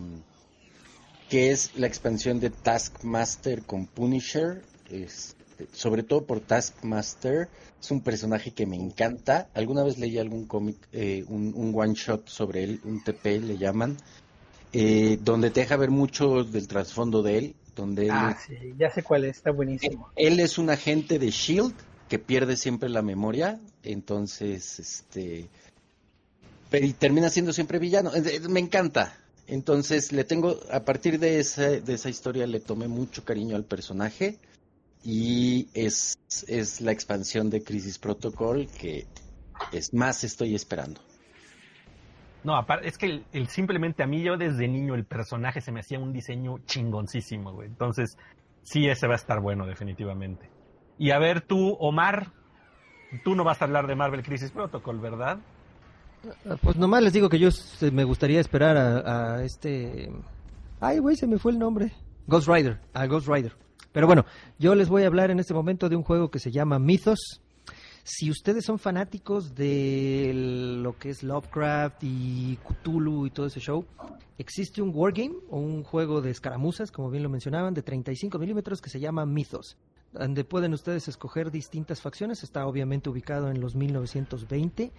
que es la expansión de Taskmaster con Punisher, este, sobre todo por Taskmaster, es un personaje que me encanta. Alguna vez leí algún cómic, eh, un, un one shot sobre él, un TP le llaman, eh, donde te deja ver mucho del trasfondo de él, donde él Ah, sí, ya sé cuál es, está buenísimo. él es un agente de Shield que pierde siempre la memoria, entonces, este, pero y termina siendo siempre villano. Me encanta. Entonces le tengo, a partir de esa, de esa historia le tomé mucho cariño al personaje y es, es la expansión de Crisis Protocol que es más estoy esperando. No, aparte, es que el, el- simplemente a mí yo desde niño el personaje se me hacía un diseño chingoncísimo, güey. Entonces, sí, ese va a estar bueno, definitivamente. Y a ver tú, Omar, tú no vas a hablar de Marvel Crisis Protocol, ¿verdad? Ah, Pues nomás les digo que yo me gustaría esperar a, a este... Ay, güey, se me fue el nombre. Ghost Rider, a Ghost Rider. Pero bueno, yo les voy a hablar en este momento de un juego que se llama Mythos. Si ustedes son fanáticos de lo que es Lovecraft y Cthulhu y todo ese show, existe un wargame o un juego de escaramuzas, como bien lo mencionaban, de 35 milímetros que se llama Mythos, donde pueden ustedes escoger distintas facciones. Está obviamente ubicado en los 1920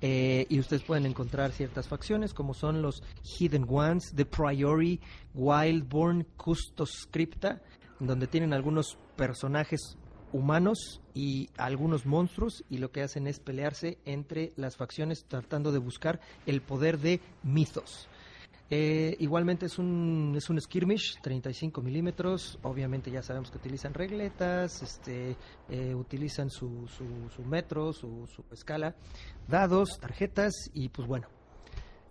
eh, y ustedes pueden encontrar ciertas facciones como son los Hidden Ones, The Priori, Wildborn, Custos Crypta, donde tienen algunos personajes humanos y algunos monstruos y lo que hacen es pelearse entre las facciones tratando de buscar el poder de Mythos. Eh, igualmente es un, es un skirmish, 35 milímetros. Obviamente ya sabemos que utilizan regletas, este, eh, utilizan su, su, su metro, su, su escala, dados, tarjetas y pues bueno,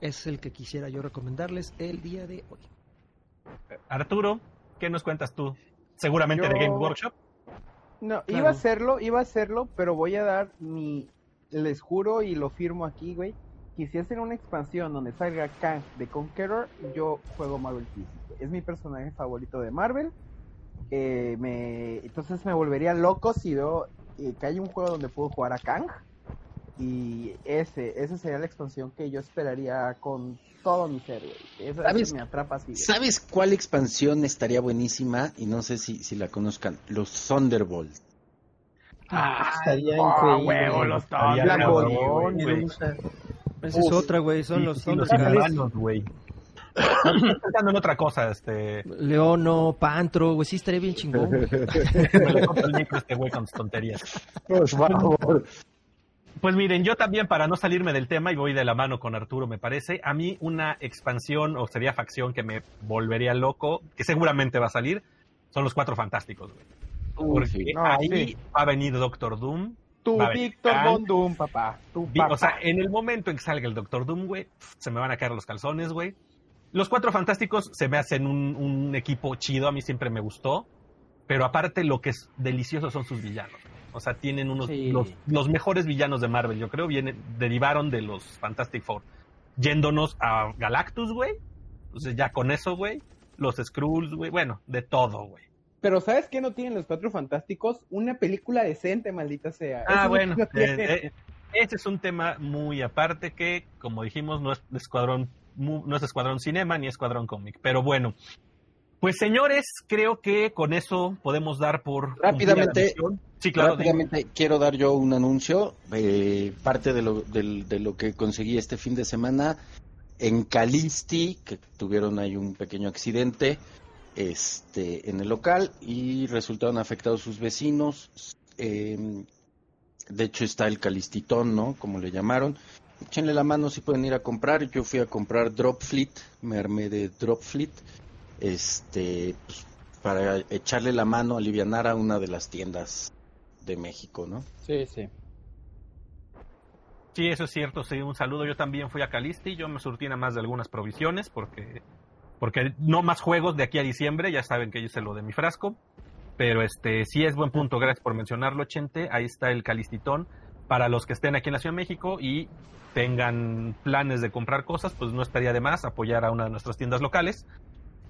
es el que quisiera yo recomendarles el día de hoy. Arturo, ¿qué nos cuentas tú? Seguramente de Game Workshop. No, Claro. iba a hacerlo, iba a hacerlo, pero voy a dar mi, les juro y lo firmo aquí, güey, que si hacen una expansión donde salga Kang de Conqueror, yo juego Marvel güey. Es mi personaje favorito de Marvel. Eh, me, entonces me volvería loco si veo eh, que hay un juego donde puedo jugar a Kang. Y ese, esa sería la expansión que yo esperaría con todo mi ser, güey. Esa, ¿Sabes? esa me atrapa así. güey. ¿Sabes cuál expansión estaría buenísima? Y no sé si, si la conozcan. Los Thunderbolt. Ah, estaría Ah, increíble. huevo, los. Medusa. Esa es otra, güey, son Sí, los los inhumanos, güey. Pensando en otra cosa, este... Leono, Pantro, güey, sí estaría bien chingón. Me le compro el micro a este güey con sus tonterías. Por favor. Pues miren, yo también para no salirme del tema y voy de la mano con Arturo, me parece, a mí una expansión o sería facción que me volvería loco, que seguramente va a salir, son los Cuatro Fantásticos, güey. Porque sí. No, ahí sí. va a venir Doctor Doom. Venir Víctor Von Doom, papá. Tu papá. O sea, en el momento en que salga el Doctor Doom, güey, se me van a caer los calzones, güey. Los Cuatro Fantásticos se me hacen un, un equipo chido, a mí siempre me gustó. Pero aparte lo que es delicioso son sus villanos. O sea, tienen unos Sí. los, los mejores villanos de Marvel, yo creo, vienen, derivaron de los Fantastic Four. Yéndonos a Galactus, güey. Entonces ya con eso, güey. Los Skrulls, güey. Bueno, de todo, güey. Pero ¿sabes qué no tienen los Cuatro Fantásticos? Una película decente, maldita sea. Ah, Eso bueno, no eh, eh, ese es un tema muy aparte que, como dijimos, no es de escuadrón, mu- no es escuadrón cinema ni escuadrón cómic. Pero bueno, pues señores, creo que con eso podemos dar por Rápidamente. Sí, claro. Rápidamente quiero dar yo un anuncio. eh, parte de lo, de lo que conseguí este fin de semana en Calisti, que tuvieron ahí un pequeño accidente este, en el local y resultaron afectados sus vecinos. eh, de hecho está el Calistitón, ¿no? Como le llamaron. Échenle la mano si pueden ir a comprar. Yo fui a comprar Drop Fleet, me armé de Drop Fleet, este, pues, para echarle la mano, alivianar a una de las tiendas de México, ¿no? Sí, sí. Sí, eso es cierto. Sí, un saludo. Yo también fui a Calisti. Yo me surtí nada más de algunas provisiones porque, porque no más juegos de aquí a diciembre. Ya saben que yo hice lo de mi frasco. Pero este sí es buen punto. Gracias por mencionarlo, Chente. Ahí está el Calistitón. Para los que estén aquí en la Ciudad de México y tengan planes de comprar cosas, pues no estaría de más apoyar a una de nuestras tiendas locales.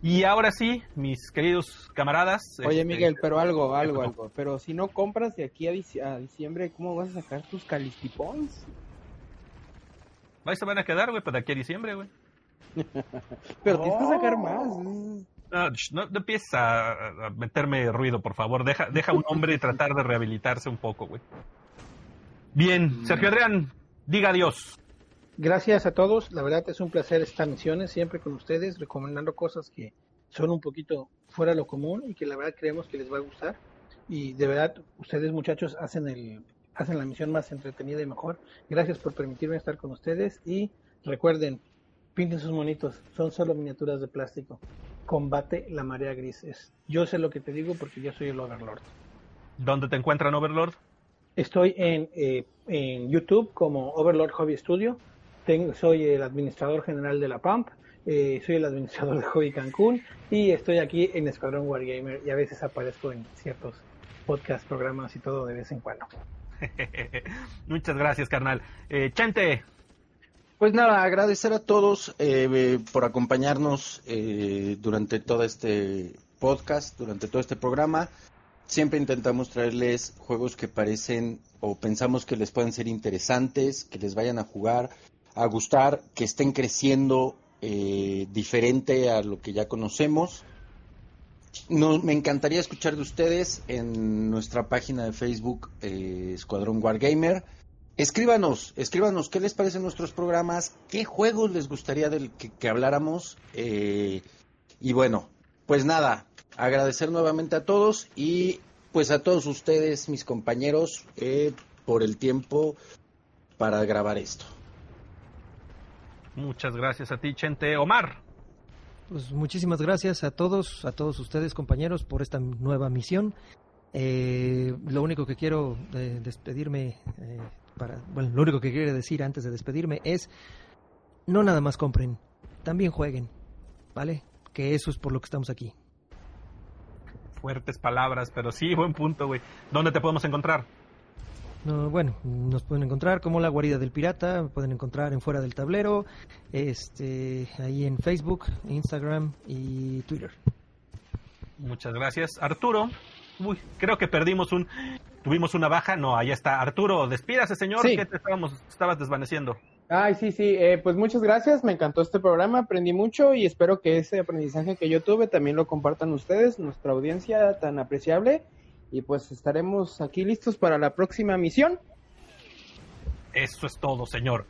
Y ahora sí, mis queridos camaradas. Oye, este, Miguel, pero algo, algo, algo. Pero si no compras de aquí a, dici- a diciembre, ¿cómo vas a sacar tus Calisti Points? Ahí se van a quedar, güey, para de aquí a diciembre, güey. Pero tienes que sacar más. No, no, no empieces a, a meterme ruido, por favor. Deja, deja a un hombre tratar de rehabilitarse un poco, güey. Bien, Sergio Adrián, diga adiós. Gracias a todos. La verdad es un placer estas misiones siempre con ustedes, recomendando cosas que son un poquito fuera de lo común y que la verdad creemos que les va a gustar. Y de verdad, ustedes muchachos hacen el hacen la misión más entretenida y mejor. Gracias por permitirme estar con ustedes y recuerden, pinten sus monitos, son solo miniaturas de plástico. Combate la marea gris. Es- yo sé lo que te digo porque yo soy el Overlord. ¿Dónde te encuentran, Overlord? Estoy en, eh, en YouTube como Overlord Hobby Studio. Tengo- soy el administrador general de la PAMP. eh, soy el administrador de Hobby Cancún. Y estoy aquí en Escuadrón Wargamer. Y a veces aparezco en ciertos podcasts, programas y todo de vez en cuando. Muchas gracias, carnal. Eh, Chente. Pues nada, agradecer a todos eh, por acompañarnos eh, durante todo este podcast, durante todo este programa. Siempre intentamos traerles juegos que parecen o pensamos que les pueden ser interesantes, que les vayan a jugar, a gustar, que estén creciendo eh, diferente a lo que ya conocemos. No, me encantaría escuchar de ustedes en nuestra página de Facebook eh, Escuadrón Wargamer. Escríbanos, escríbanos qué les parecen nuestros programas, qué juegos les gustaría del que, habláramos. eh, y bueno, pues nada, agradecer nuevamente a todos y pues a todos ustedes, mis compañeros, por el tiempo para grabar esto. Muchas gracias a ti, Chente. Omar. Pues muchísimas gracias a todos, a todos ustedes, compañeros, por esta nueva misión. Eh, lo único que quiero eh, despedirme, eh, para, bueno, lo único que quiero decir antes de despedirme es, no nada más compren, también jueguen, ¿vale? Que eso es por lo que estamos aquí. Fuertes palabras, pero sí, buen punto, güey. ¿Dónde te podemos encontrar? No, bueno, nos pueden encontrar como La Guarida del Pirata, me pueden encontrar en Fuera del Tablero, este, ahí en Facebook, Instagram y Twitter. Muchas gracias. Arturo. Uy, creo que perdimos un... Tuvimos una baja. No, ahí está. Arturo, despídase, señor, Sí. que te estábamos, estabas desvaneciendo. Ay, sí, sí, eh, pues muchas gracias, me encantó este programa, aprendí mucho y espero que ese aprendizaje que yo tuve también lo compartan ustedes, nuestra audiencia tan apreciable, y pues estaremos aquí listos para la próxima misión. Eso es todo, señor.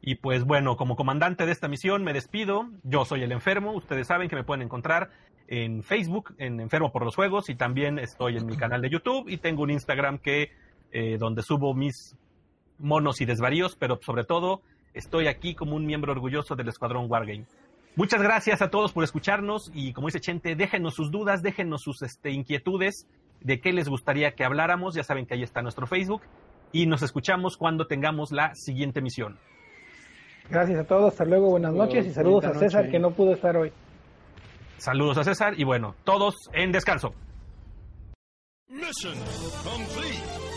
Y pues bueno, como comandante de esta misión me despido. Yo soy el enfermo. Ustedes saben que me pueden encontrar en Facebook, en Enfermo por los Juegos, y también estoy en mi canal de YouTube y tengo un Instagram que eh, donde subo mis monos y desvaríos, pero sobre todo estoy aquí como un miembro orgulloso del Escuadrón Wargame. Muchas gracias a todos por escucharnos y como dice Chente, déjenos sus dudas, déjenos sus este, inquietudes de qué les gustaría que habláramos. Ya saben que ahí está nuestro Facebook y nos escuchamos cuando tengamos la siguiente misión. Gracias a todos, hasta luego, buenas noches y saludos a César noche. que no pudo estar hoy. Saludos a César y bueno, todos en descanso. Mission complete.